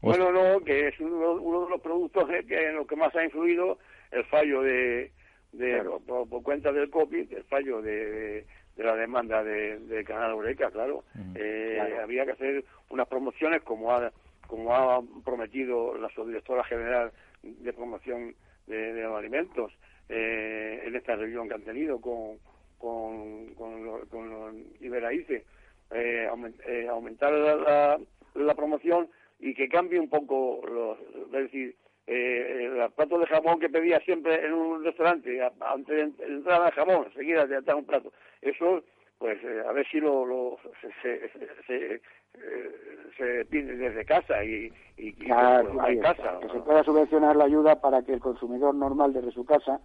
Bueno, no, que es uno, de los productos que en lo que más ha influido el fallo de, de por, cuenta del COVID, el fallo de, de la demanda de, de Canal Eureka, claro. Eh, había que hacer unas promociones como ha, como ha prometido la subdirectora general de promoción de, los alimentos eh, en esta reunión que han tenido con, con, con, los, con Iberaíce, eh, aumentar la, la, promoción y que cambie un poco, los, es decir, eh, el plato de jamón que pedía siempre en un restaurante, antes de entrar al jamón, seguida de un plato. Eso, pues, eh, a ver si lo, lo se, se, se, eh, pide desde casa y, y, claro, casa. Que se pueda subvencionar la ayuda para que el consumidor normal desde su casa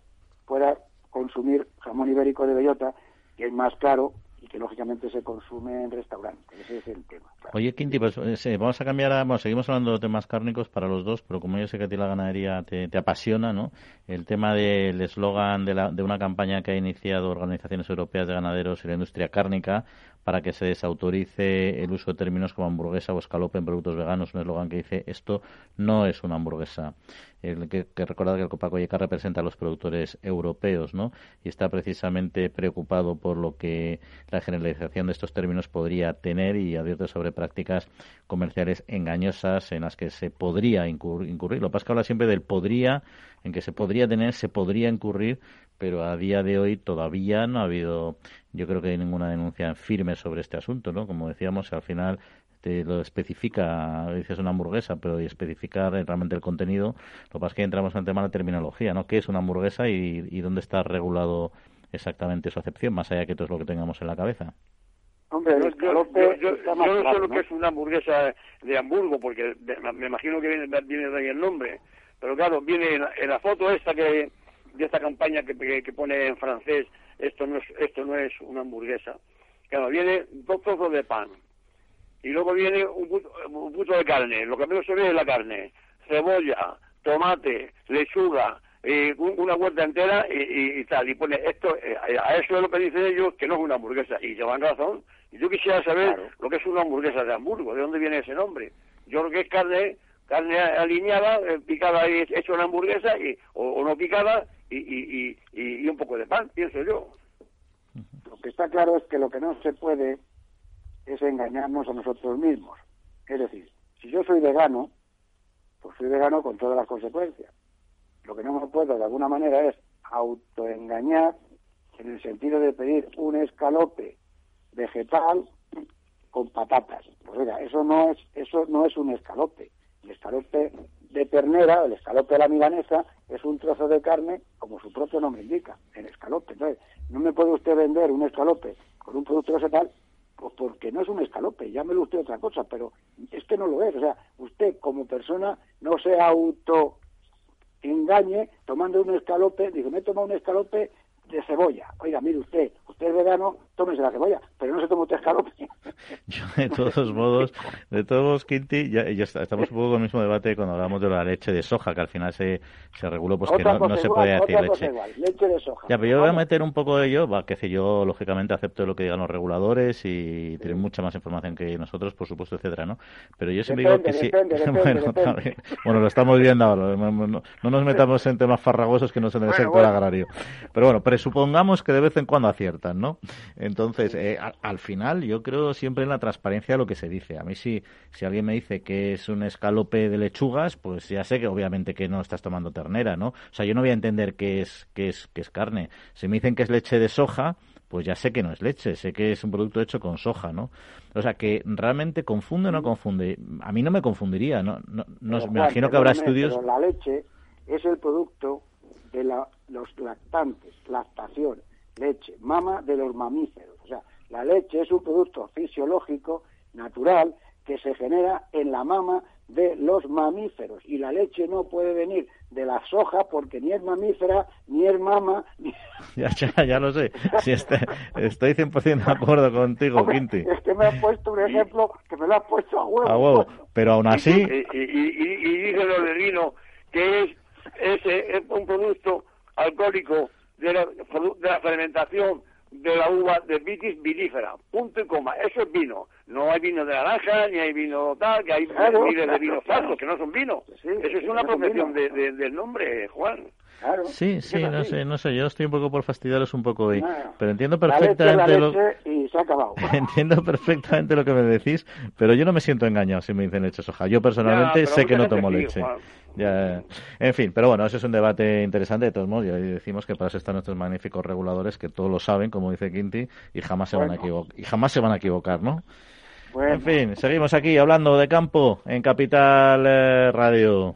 pueda consumir jamón ibérico de bellota, que es más caro y que lógicamente se consume en restaurantes. Ese es el tema. Oye, Quinti, pues eh, vamos a cambiar a, bueno, seguimos hablando de temas cárnicos para los dos, pero como yo sé que a ti la ganadería te, te apasiona, ¿no? El tema del eslogan de, de una campaña que ha iniciado organizaciones europeas de ganaderos y la industria cárnica para que se desautorice el uso de términos como hamburguesa o escalope en productos veganos, un eslogan que dice esto no es una hamburguesa. El que, recordar que el Copaco representa a los productores europeos, ¿no? Y está precisamente preocupado por lo que la generalización de estos términos podría tener y advierte sobre prácticas comerciales engañosas en las que se podría incurrir. Lo que pasa habla siempre del podría, en que se podría tener, se podría incurrir, pero a día de hoy todavía no ha habido, yo creo que hay ninguna denuncia firme sobre este asunto, ¿no? Como decíamos, al final te lo especifica, dices una hamburguesa, pero especificar realmente el contenido, lo que pasa es que entramos en el tema de la terminología, ¿no? ¿Qué es una hamburguesa y, y dónde está regulado exactamente su acepción, más allá que todo es lo que tengamos en la cabeza? Hombre, yo, no sé lo que es una hamburguesa de Hamburgo, porque me imagino que viene, viene de ahí el nombre, pero claro, viene en la, foto esta que de esta campaña que, que, pone en francés, esto no es, esto no es una hamburguesa. Claro, viene dos trozos de pan, y luego viene un puto, de carne, lo que menos se ve es la carne, cebolla, tomate, lechuga, eh, una huerta entera y, tal, y pone esto, eh, a eso es lo que dicen ellos, que no es una hamburguesa, y llevan razón. Y yo quisiera saber lo que es una hamburguesa de Hamburgo, de dónde viene ese nombre. Yo creo que es carne, carne alineada, eh, picada y hecho una hamburguesa, y, o, no picada, y, y, y, un poco de pan, pienso yo. Lo que está claro es que lo que no se puede es engañarnos a nosotros mismos. Es decir, si yo soy vegano, pues soy vegano con todas las consecuencias. Lo que no me puedo de alguna manera es autoengañar en el sentido de pedir un escalope vegetal con patatas. Pues oiga, eso no es, eso no es un escalope. El escalope de ternera, el escalope de la milanesa, es un trozo de carne, como su propio nombre indica, el escalope. Entonces, no me puede usted vender un escalope con un producto vegetal pues porque no es un escalope, llámelo usted otra cosa, pero es que no lo es. O sea, usted como persona no se auto engañe tomando un escalope, digo, me he tomado un escalope de cebolla. Oiga, mire usted, usted es vegano, tómese la cebolla, pero no se toma usted escalope. [laughs] Yo, de todos modos, de todos modos, Quinti, ya, estamos un poco con el mismo debate cuando hablamos de la leche de soja, que al final se, se reguló, pues que no, se puede decir leche. leche de soja. Ya, pero yo voy a meter un poco de ello, va, que si yo, lógicamente, acepto lo que digan los reguladores y tienen mucha más información que nosotros, por supuesto, etcétera, ¿no? Pero yo siempre digo que sí. [laughs] bueno, bueno, lo estamos viendo ahora, no, nos metamos en temas farragosos que no son del sector agrario. Pero bueno, presupongamos que de vez en cuando aciertan, ¿no? Entonces, eh, al, final, yo creo siempre en la transparencia de lo que se dice. A mí, si, si alguien me dice que es un escalope de lechugas, pues ya sé que obviamente que no estás tomando ternera, ¿no? O sea, yo no voy a entender qué es, qué es, qué es carne. Si me dicen que es leche de soja, pues ya sé que no es leche, sé que es un producto hecho con soja, ¿no? O sea, que realmente confunde o no confunde. A mí no me confundiría, ¿no? no, me imagino que habrá estudios. Pero la leche es el producto de los lactantes, lactación, leche, mama de los mamíferos. O sea, la leche es un producto fisiológico, natural, que se genera en la mama de los mamíferos. Y la leche no puede venir de la soja porque ni es mamífera, ni es mama. [laughs] Ni... [laughs] Ya, ya, ya lo sé. Si este, estoy 100% de acuerdo contigo, Quinti. Es que me has puesto un ejemplo que me lo has puesto a huevo. A huevo. Pero aún [laughs] así. Y, y, y, dice lo del vino, que es, ese es un producto alcohólico de la, de la fermentación de la uva de vitis vinífera, punto y coma, eso es vino. No hay vino de naranja, ni hay vino tal, que hay miles de vinos falsos que no son vino. eso es una profesión de, del nombre, Juan. Sí, sí, no sé, no sé, yo estoy un poco por fastidiaros un poco hoy, pero entiendo perfectamente lo [laughs] entiendo perfectamente lo que me decís, pero yo no me siento engañado si me dicen leche soja. Yo personalmente sé que no tomo leche. Ya, en fin, pero bueno, ese es un debate interesante de todos modos. Y decimos que para eso están nuestros magníficos reguladores que todos lo saben, como dice Quinti, y jamás se van a equivocar, y jamás se van a equivocar, ¿no? En fin, seguimos aquí hablando de campo en Capital eh, Radio.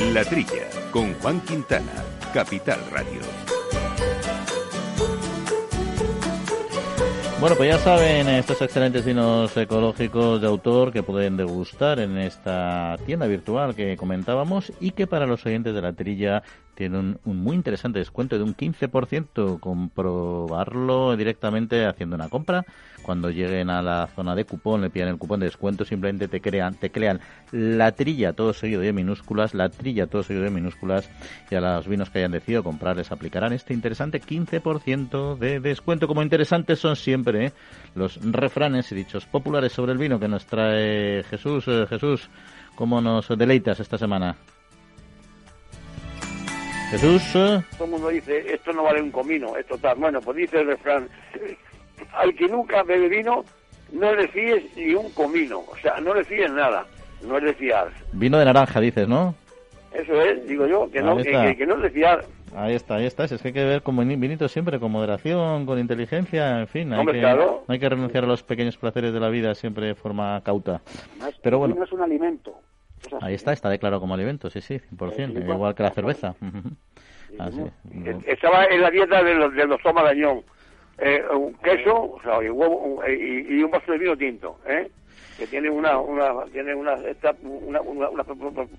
La Trilla, con Juan Quintana, Capital Radio. Bueno, pues ya saben estos excelentes vinos ecológicos de autor que pueden degustar en esta tienda virtual que comentábamos y que para los oyentes de la trilla tiene un, muy interesante descuento de un 15%. Comprobarlo directamente haciendo una compra. Cuando lleguen a la zona de cupón, le piden el cupón de descuento, simplemente te crean, te crean la trilla todo seguido de minúsculas, la trilla todo seguido de minúsculas, y a los vinos que hayan decidido comprar les aplicarán este interesante 15% de descuento. Como interesantes son siempre ¿eh? los refranes y dichos populares sobre el vino que nos trae Jesús. Eh, Jesús, ¿cómo nos deleitas esta semana? Jesús. Todo el mundo dice, esto no vale un comino, esto tal. Bueno, pues dice el refrán, al que nunca bebe vino, no le fíes ni un comino. O sea, no le fíes nada. No es de fiar. Vino de naranja, dices, ¿no? Eso es, digo yo, que, no, que, no es de fiar. Ahí está, ahí está. Es que hay que ver como vinito siempre, con moderación, con inteligencia, en fin. Hay que, no hay que renunciar a los pequeños placeres de la vida siempre de forma cauta. Pero bueno. es un alimento. Ahí está, está declarado como alimento, sí, sí, 100%, igual que la cerveza. [laughs] Estaba en la dieta de los, de los eh, un queso o sea, y, huevo, y, y, un vaso de vino tinto, ¿eh? que tiene una, una tiene una, una, unas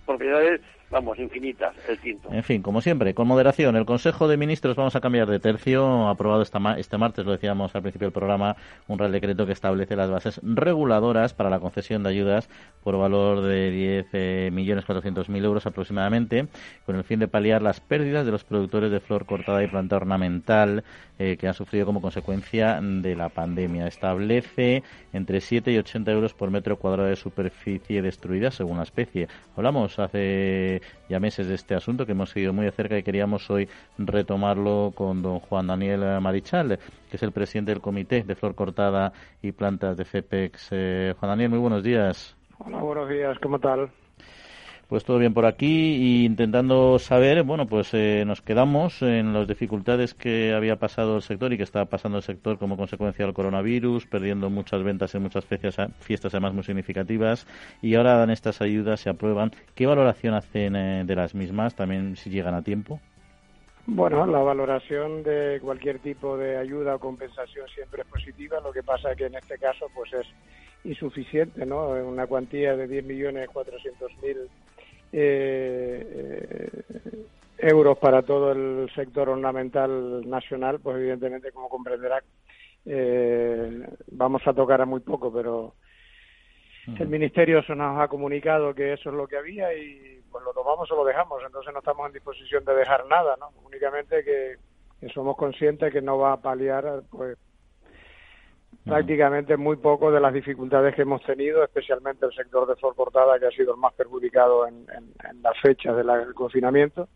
propiedades vamos, infinitas, el tinto. En fin, como siempre, con moderación. El Consejo de Ministros, vamos a cambiar de tercio, aprobado esta este martes, lo decíamos al principio del programa, un Real Decreto que establece las bases reguladoras para la concesión de ayudas por valor de 10 eh, millones mil euros aproximadamente, con el fin de paliar las pérdidas de los productores de flor cortada y planta ornamental eh, que han sufrido como consecuencia de la pandemia. Establece entre 7 y 80 euros por metro cuadrado de superficie destruida según la especie. Hablamos hace ya meses de este asunto que hemos seguido muy de cerca y queríamos hoy retomarlo con don Juan Daniel Marichal, que es el presidente del Comité de Flor Cortada y Plantas de FEPEX. Eh, Juan Daniel, muy buenos días. Hola, buenos días, ¿cómo tal? Pues todo bien por aquí y intentando saber, bueno, pues eh, nos quedamos en las dificultades que había pasado el sector y que estaba pasando el sector como consecuencia del coronavirus, perdiendo muchas ventas en muchas fiestas, fiestas además muy significativas y ahora dan estas ayudas, se aprueban. ¿Qué valoración hacen eh, de las mismas? También si llegan a tiempo. Bueno, la valoración de cualquier tipo de ayuda o compensación siempre es positiva. Lo que pasa que en este caso, pues es insuficiente, ¿no? Una cuantía de 10.400.000 eh, euros para todo el sector ornamental nacional, pues evidentemente, como comprenderá, eh, vamos a tocar a muy poco, pero el Ministerio se nos ha comunicado que eso es lo que había y pues lo tomamos o lo dejamos, entonces no estamos en disposición de dejar nada, ¿no? Únicamente que, que somos conscientes que no va a paliar, pues prácticamente muy poco de las dificultades que hemos tenido, especialmente el sector de flor portada, que ha sido el más perjudicado en, las fechas del confinamiento,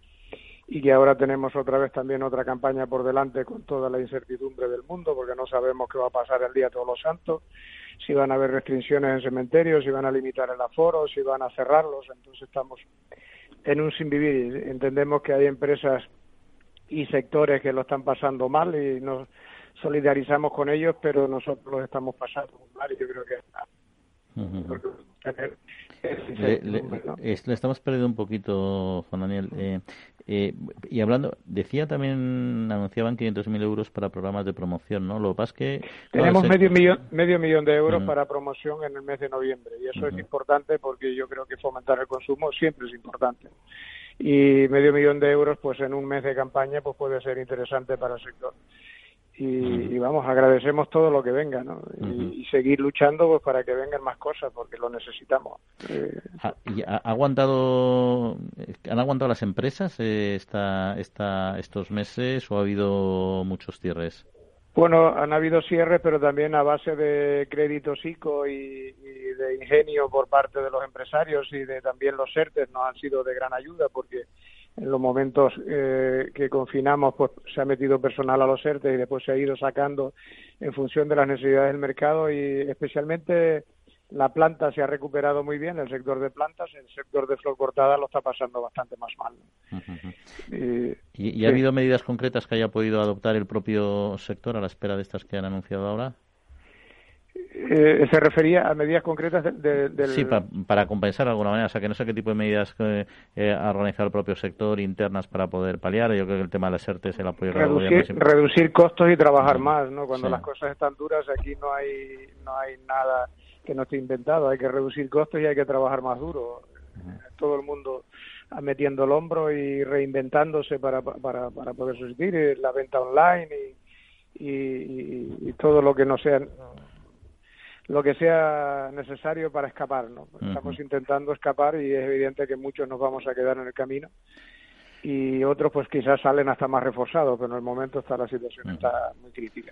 y que ahora tenemos otra vez también otra campaña por delante con toda la incertidumbre del mundo, porque no sabemos qué va a pasar el día de todos los santos, si van a haber restricciones en cementerios, si van a limitar el aforo, si van a cerrarlos, entonces estamos en un sin vivir. Entendemos que hay empresas y sectores que lo están pasando mal y nos solidarizamos con ellos, pero nosotros los estamos pasando mal y yo creo que... le, estamos perdiendo un poquito, Juan Daniel. Eh, eh, y hablando, decía también, anunciaban 500.000 euros para programas de promoción, ¿no? Lo que pasa es que... Tenemos medio, millón, medio millón de euros para promoción en el mes de noviembre y eso es importante porque yo creo que fomentar el consumo siempre es importante. Y medio millón de euros, pues en un mes de campaña, pues puede ser interesante para el sector y, vamos, agradecemos todo lo que venga, ¿no? y, seguir luchando pues para que vengan más cosas porque lo necesitamos. Eh, ¿Ha, aguantado, ¿Han aguantado las empresas eh, esta, esta, estos meses o ha habido muchos cierres? Bueno, han habido cierres, pero también a base de créditos ICO y, y, de ingenio por parte de los empresarios y de también los ERTES nos han sido de gran ayuda porque en los momentos eh, que confinamos, pues se ha metido personal a los ERTE y después se ha ido sacando en función de las necesidades del mercado y especialmente la planta se ha recuperado muy bien, el sector de plantas, el sector de flor cortada lo está pasando bastante más mal. ¿Y, ha habido medidas concretas que haya podido adoptar el propio sector a la espera de estas que han anunciado ahora? Eh, se refería a medidas concretas del... Sí, para compensar de alguna manera. O sea, que no sé qué tipo de medidas eh, eh, ha organizado el propio sector internas para poder paliar. Yo creo que el tema de las ERTES, el apoyo reducir, reducir costos y trabajar más, ¿no? Cuando las cosas están duras, aquí no hay, no hay nada que no esté inventado. Hay que reducir costos y hay que trabajar más duro. Todo el mundo metiendo el hombro y reinventándose para, para, para poder subsistir, la venta online y, y, y, todo lo que no sea lo que sea necesario para escapar, ¿no? Estamos intentando escapar y es evidente que muchos nos vamos a quedar en el camino y otros pues quizás salen hasta más reforzados, pero en el momento está la situación está muy crítica.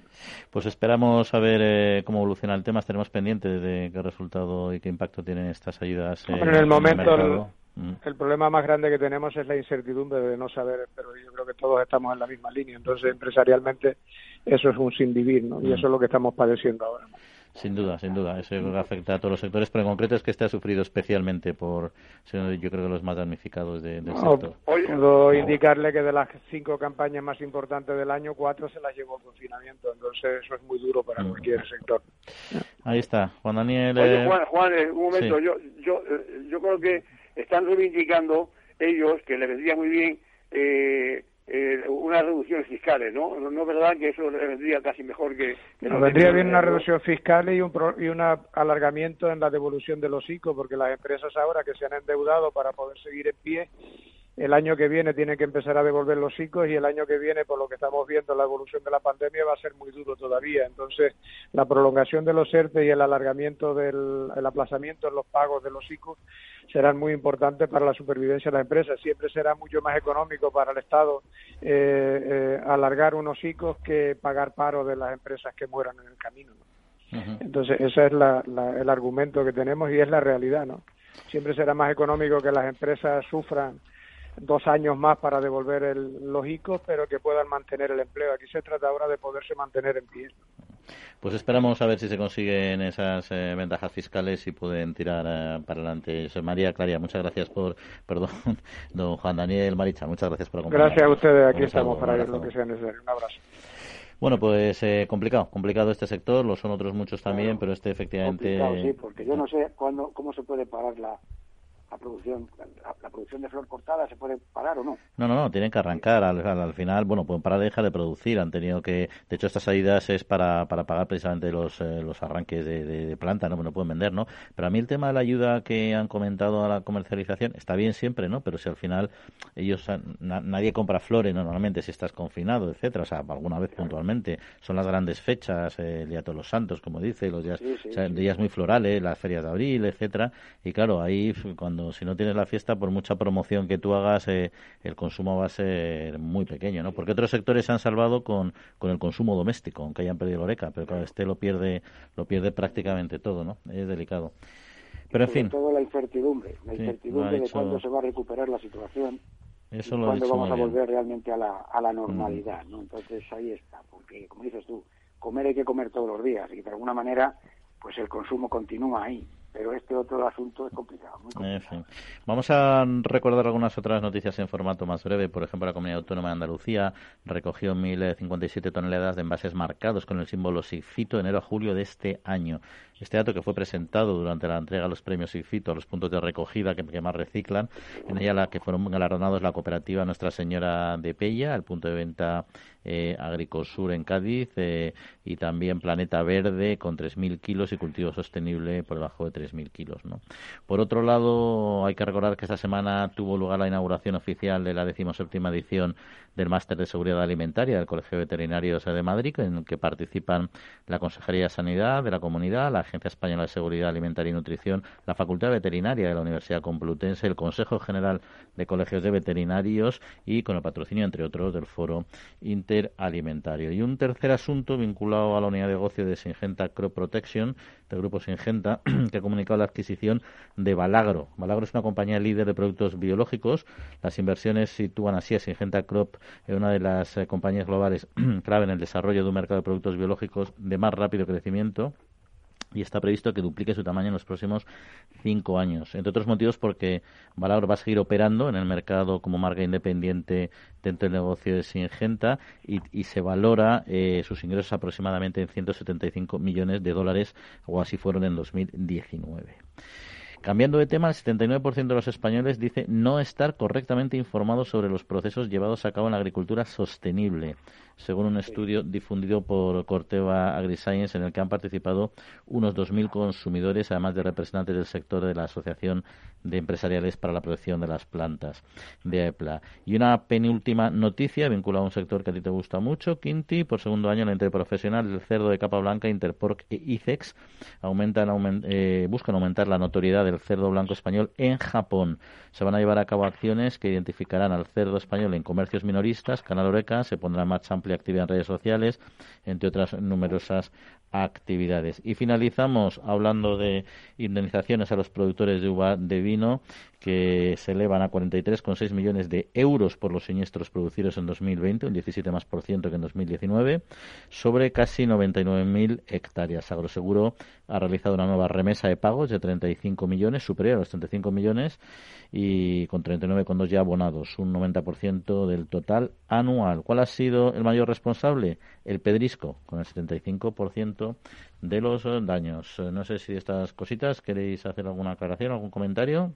Pues esperamos a ver eh, cómo evoluciona el tema, estaremos pendientes de qué resultado y qué impacto tienen estas ayudas. en el momento el, problema más grande que tenemos es la incertidumbre de no saber, pero yo creo que todos estamos en la misma línea, entonces empresarialmente eso es un sin vivir, ¿no? Y eso es lo que estamos padeciendo ahora. Sin duda, sin duda. Eso afecta a todos los sectores, pero en concreto es que este ha sufrido especialmente por ser, yo creo que los más damnificados de, del sector. Puedo indicarle que de las cinco campañas más importantes del año, cuatro se las llevó el confinamiento. Entonces, eso es muy duro para mm. cualquier sector. Ahí está. Juan Daniel. Oye, Juan, Juan eh, un momento. Yo, yo, eh, yo creo que están reivindicando ellos, que les vendría muy bien. Eh, eh, unas reducciones fiscales, ¿no? ¿no? es verdad que eso vendría casi mejor que... Nos vendría bien una reducción fiscal y un, y un alargamiento en la devolución de los ICO, porque las empresas ahora que se han endeudado para poder seguir en pie el año que viene tienen que empezar a devolver los ICOs y el año que viene, por lo que estamos viendo, la evolución de la pandemia va a ser muy duro todavía. Entonces, la prolongación de los ERTE y el alargamiento del el aplazamiento en los pagos de los ICOs serán muy importantes para la supervivencia de la empresa. Siempre será mucho más económico para el Estado eh, eh, alargar unos ICOs que pagar paro de las empresas que mueran en el camino. Entonces, ese es el argumento que tenemos y es la realidad. ¿no? Siempre será más económico que las empresas sufran dos años más para devolver el, los ICOs, pero que puedan mantener el empleo. Aquí se trata ahora de poderse mantener en pie. Pues esperamos a ver si se consiguen esas eh, ventajas fiscales y pueden tirar eh, para adelante. María Claria, muchas gracias por, perdón, [laughs] don Juan Daniel Maricha, muchas gracias por acompañarnos. Gracias a ustedes, aquí estamos para ver lo que sea necesario. Un abrazo. Bueno, pues eh, complicado, complicado este sector, lo son otros muchos también, pero este efectivamente... sí, porque yo no sé cuándo, cómo se puede pagar la, la producción la, producción de flor cortada se puede parar o no no no no tienen que arrancar. Al, al, final bueno pueden parar de dejar de producir han tenido que de hecho estas salidas es para, para pagar precisamente los, eh, los arranques de, de, planta no no pueden vender no pero a mí el tema de la ayuda que han comentado a la comercialización está bien siempre no pero si al final ellos nadie compra flores normalmente si estás confinado etcétera. O sea alguna vez puntualmente. Son las grandes fechas eh, el día de todos los santos como dice los días días muy florales las ferias de abril etcétera. Y claro ahí cuando si no tienes la fiesta, por mucha promoción que tú hagas, eh, el consumo va a ser muy pequeño, ¿no? Porque otros sectores se han salvado con, con el consumo doméstico, aunque hayan perdido la oreca, pero claro, este lo pierde, lo pierde prácticamente todo, ¿no? Es delicado. Pero en fin. Todo la incertidumbre, la incertidumbre de cuándo se va a recuperar la situación. Eso y cuándo vamos a volver realmente a la, a la mm. normalidad, ¿no? Entonces ahí está, porque como dices tú, comer hay que comer todos los días y de alguna manera pues el consumo continúa ahí pero este otro asunto es complicado. Vamos a recordar algunas otras noticias en formato más breve. Por ejemplo, la Comunidad Autónoma de Andalucía recogió 1.057 toneladas de envases marcados con el símbolo SIGFITO enero a julio de este año. Este dato que fue presentado durante la entrega de los premios SIGFITO a los puntos de recogida que, más reciclan, en ella la que fueron galardonados la cooperativa Nuestra Señora de Pella, el punto de venta eh, Agricosur en Cádiz eh, y también Planeta Verde con 3.000 kilos y Cultivo Sostenible por debajo de 3.000 kilos. Por otro lado, hay que recordar que esta semana tuvo lugar la inauguración oficial de la decimoséptima edición del Máster de Seguridad Alimentaria del Colegio de Veterinarios de Madrid, en el que participan la Consejería de Sanidad de la Comunidad, la Agencia Española de Seguridad Alimentaria y Nutrición, la Facultad Veterinaria de la Universidad Complutense, el Consejo General de Colegios de Veterinarios y con el patrocinio, entre otros, del Foro Interalimentario. Y un tercer asunto vinculado a la unidad de negocio de Singenta Crop Protection, del grupo Singenta, [clears throat] que ha comunicado la adquisición de Balagro. Balagro es una compañía líder de productos biológicos. Las inversiones sitúan así a Singenta Crop en una de las eh, compañías globales [clears throat] clave en el desarrollo de un mercado de productos biológicos de más rápido crecimiento y está previsto que duplique su tamaño en los próximos cinco años. Entre otros motivos porque Valor va a seguir operando en el mercado como marca independiente dentro del negocio de Singenta y, se valora eh, sus ingresos aproximadamente en 175 millones de dólares o así fueron en 2019. Cambiando de tema, el 79% de los españoles dice no estar correctamente informados sobre los procesos llevados a cabo en la agricultura sostenible. Según un estudio difundido por Corteva AgriScience en el que han participado unos 2.000 consumidores, además de representantes del sector de la Asociación de Empresariales para la Protección de las Plantas de EPLA. Y una penúltima noticia vinculada a un sector que a ti te gusta mucho, Quinti, por segundo año la interprofesional del cerdo de capa blanca, Interpork e ICEX, aumentan, eh, buscan aumentar la notoriedad del cerdo blanco español en Japón. Se van a llevar a cabo acciones que identificarán al cerdo español en comercios minoristas, Canal Oreca, se pondrá en marcha amplia actividad en redes sociales, entre otras numerosas actividades. Y finalizamos hablando de indemnizaciones a los productores de uva de vino que se elevan a 43,6 millones de euros por los siniestros producidos en 2020, un 17 más por ciento que en 2019, sobre casi 99.000 hectáreas. Agroseguro ha realizado una nueva remesa de pagos de 35 millones, superior a los 35 millones, y con 39,2 ya abonados, un 90% del total anual. ¿Cuál ha sido el mayor responsable? El Pedrisco, con el 75% de los daños. No sé si estas cositas queréis hacer alguna aclaración, algún comentario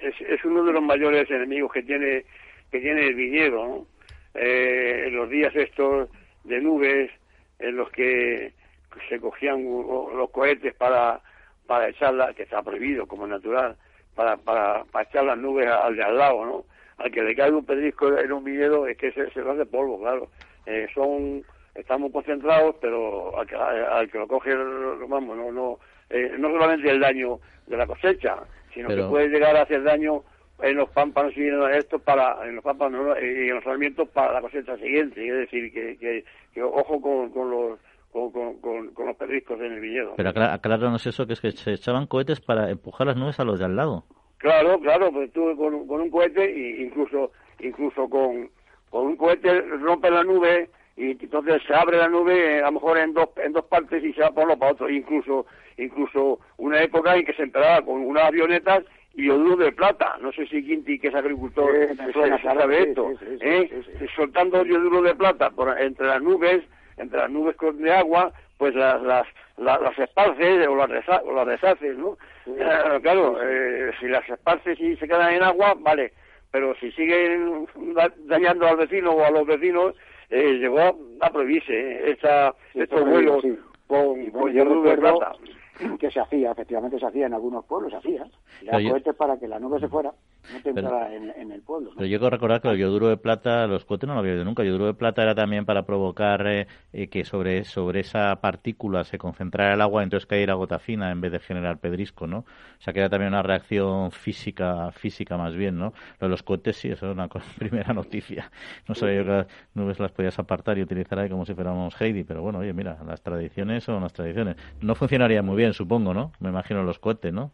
es, uno de los mayores enemigos que tiene que tiene el viñedo eh, en los días estos de nubes en los que se cogían los cohetes para para echarla que está prohibido como natural para, para, echar las nubes al de al lado no al que le cae un pedrisco en un viñedo es que se, se lo hace polvo claro. Eh, son estamos concentrados pero al que, al que lo coge vamos no no eh, no solamente el daño de la cosecha sino que puede llegar a hacer daño en los pámpanos y en esto para en los pámpanos y en los sarmientos para la cosecha siguiente. Es decir que, que, ojo con, con los con, con, con, los perriscos en el viñedo. Pero acláranos eso que es que se echaban cohetes para empujar las nubes a los de al lado. Claro claro pues tú con, un cohete e incluso incluso con, con un cohete rompe la nube y entonces se abre la nube a lo mejor en dos en dos partes y se va por uno para otro incluso incluso una época en que se entraba con unas avionetas y yoduro de plata. No sé si Quinti, que es agricultor, sabe esto. Soltando yoduro de plata por, entre las nubes, entre las nubes de agua, pues las, las, las, esparces o las, o las deshaces, ¿no? Eh, claro, eh, si las esparces y se quedan en agua, vale, pero si siguen dañando al vecino o a los vecinos, eh, llegó a prohibirse esta, estos vuelos con, con yoduro de plata que se hacía, efectivamente se hacía en algunos pueblos, se hacía. Ya cohetes para que la nube se fuera, no te entrara en, el pueblo. Pero yo quiero recordar que el yoduro de plata, los cohetes no lo había oído nunca. El yoduro de plata era también para provocar eh, eh, que sobre, sobre esa partícula se concentrara el agua entonces cayera gota fina en vez de generar pedrisco, ¿no? O sea que era también una reacción física, física más bien, ¿no? Lo de los cohetes sí, eso es una [laughs] primera noticia. No sabía yo que las nubes las podías apartar y utilizar ahí como si fuéramos Heidi, pero bueno, oye, mira, las tradiciones son las tradiciones. No funcionaría muy bien supongo, ¿no? Me imagino los cohetes, ¿no?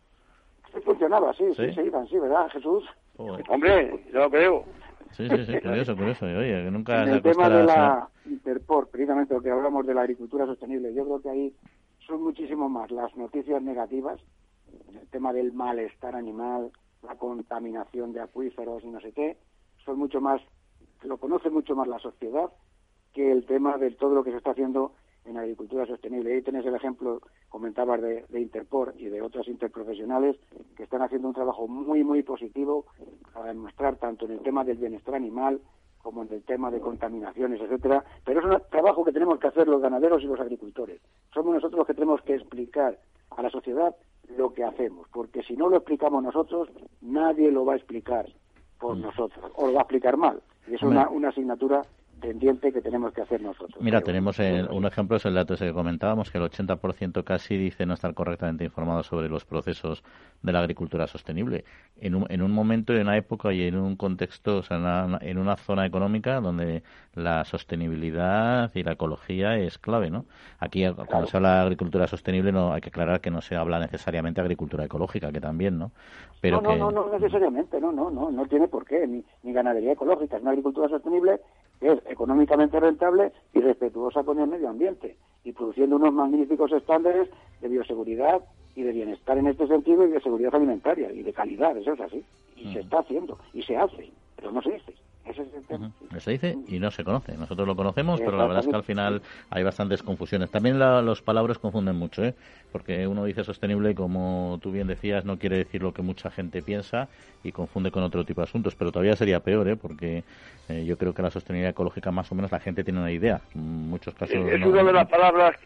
Sí, funcionaba, sí, sí, se iban, sí, ¿verdad, Jesús? Hombre, yo lo creo. Sí, sí, sí, curioso, curioso. Oye, que nunca en el tema de la Interpor, precisamente lo que hablamos de la agricultura sostenible, yo creo que ahí son muchísimo más las noticias negativas, el tema del malestar animal, la contaminación de acuíferos y no sé qué, son mucho más, lo conoce mucho más la sociedad que el tema de todo lo que se está haciendo en agricultura sostenible. Ahí tenés el ejemplo, comentabas, de, de, Interpor y de otras interprofesionales que están haciendo un trabajo muy, muy positivo para demostrar tanto en el tema del bienestar animal como en el tema de contaminaciones, etcétera. Pero es un trabajo que tenemos que hacer los ganaderos y los agricultores. Somos nosotros los que tenemos que explicar a la sociedad lo que hacemos, porque si no lo explicamos nosotros, nadie lo va a explicar por mm. nosotros, o lo va a explicar mal. Y es una, una asignatura pendiente que tenemos que hacer nosotros. Mira, tenemos un ejemplo, es el dato ese que comentábamos, que el 80% casi dice no estar correctamente informado sobre los procesos de la agricultura sostenible. En un, en un momento, en una época y en un contexto, o sea, en una, zona económica donde la sostenibilidad y la ecología es clave, ¿no? Aquí, cuando se habla de agricultura sostenible, no hay que aclarar que no se habla necesariamente de agricultura ecológica, que también, ¿no? Pero no, no, no, no, necesariamente, no, no, no, no tiene por qué, ni, ni ganadería ecológica, es una agricultura sostenible es económicamente rentable y respetuosa con el medio ambiente y produciendo unos magníficos estándares de bioseguridad y de bienestar en este sentido y de seguridad alimentaria y de calidad, eso es así. Y se mm. está haciendo y se hace, pero no se dice. Se dice y no se conoce. Nosotros lo conocemos, pero la verdad es que al final hay bastantes confusiones. También los palabras confunden mucho, ¿eh? porque uno dice sostenible y como tú bien decías, no quiere decir lo que mucha gente piensa y confunde con otro tipo de asuntos. Pero todavía sería peor, ¿eh? porque eh, yo creo que la sostenibilidad ecológica más o menos la gente tiene una idea. En muchos casos. Es, una de las palabras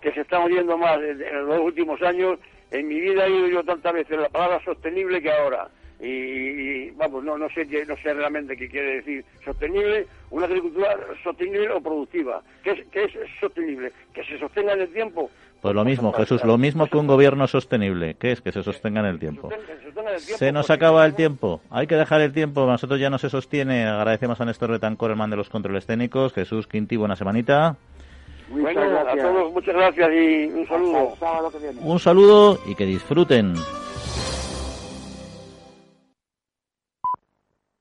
que se están oyendo más en, los últimos años. En mi vida he oído yo tantas veces la palabra sostenible que ahora y, vamos, no, no sé no sé realmente qué quiere decir sostenible, una agricultura sostenible o productiva. ¿Qué es, qué es sostenible? ¿Que se sostenga en el tiempo? Pues lo mismo, Jesús, lo mismo que un gobierno sostenible. ¿Qué es? Que se sostenga en el tiempo. Se nos acaba el tiempo. Hay que dejar el tiempo. Nosotros ya no se sostiene. Agradecemos a Néstor Retancor, el man de los controles técnicos. Jesús Quinti, buena semanita. Bueno, a todos muchas gracias y un saludo. Un saludo y que disfruten.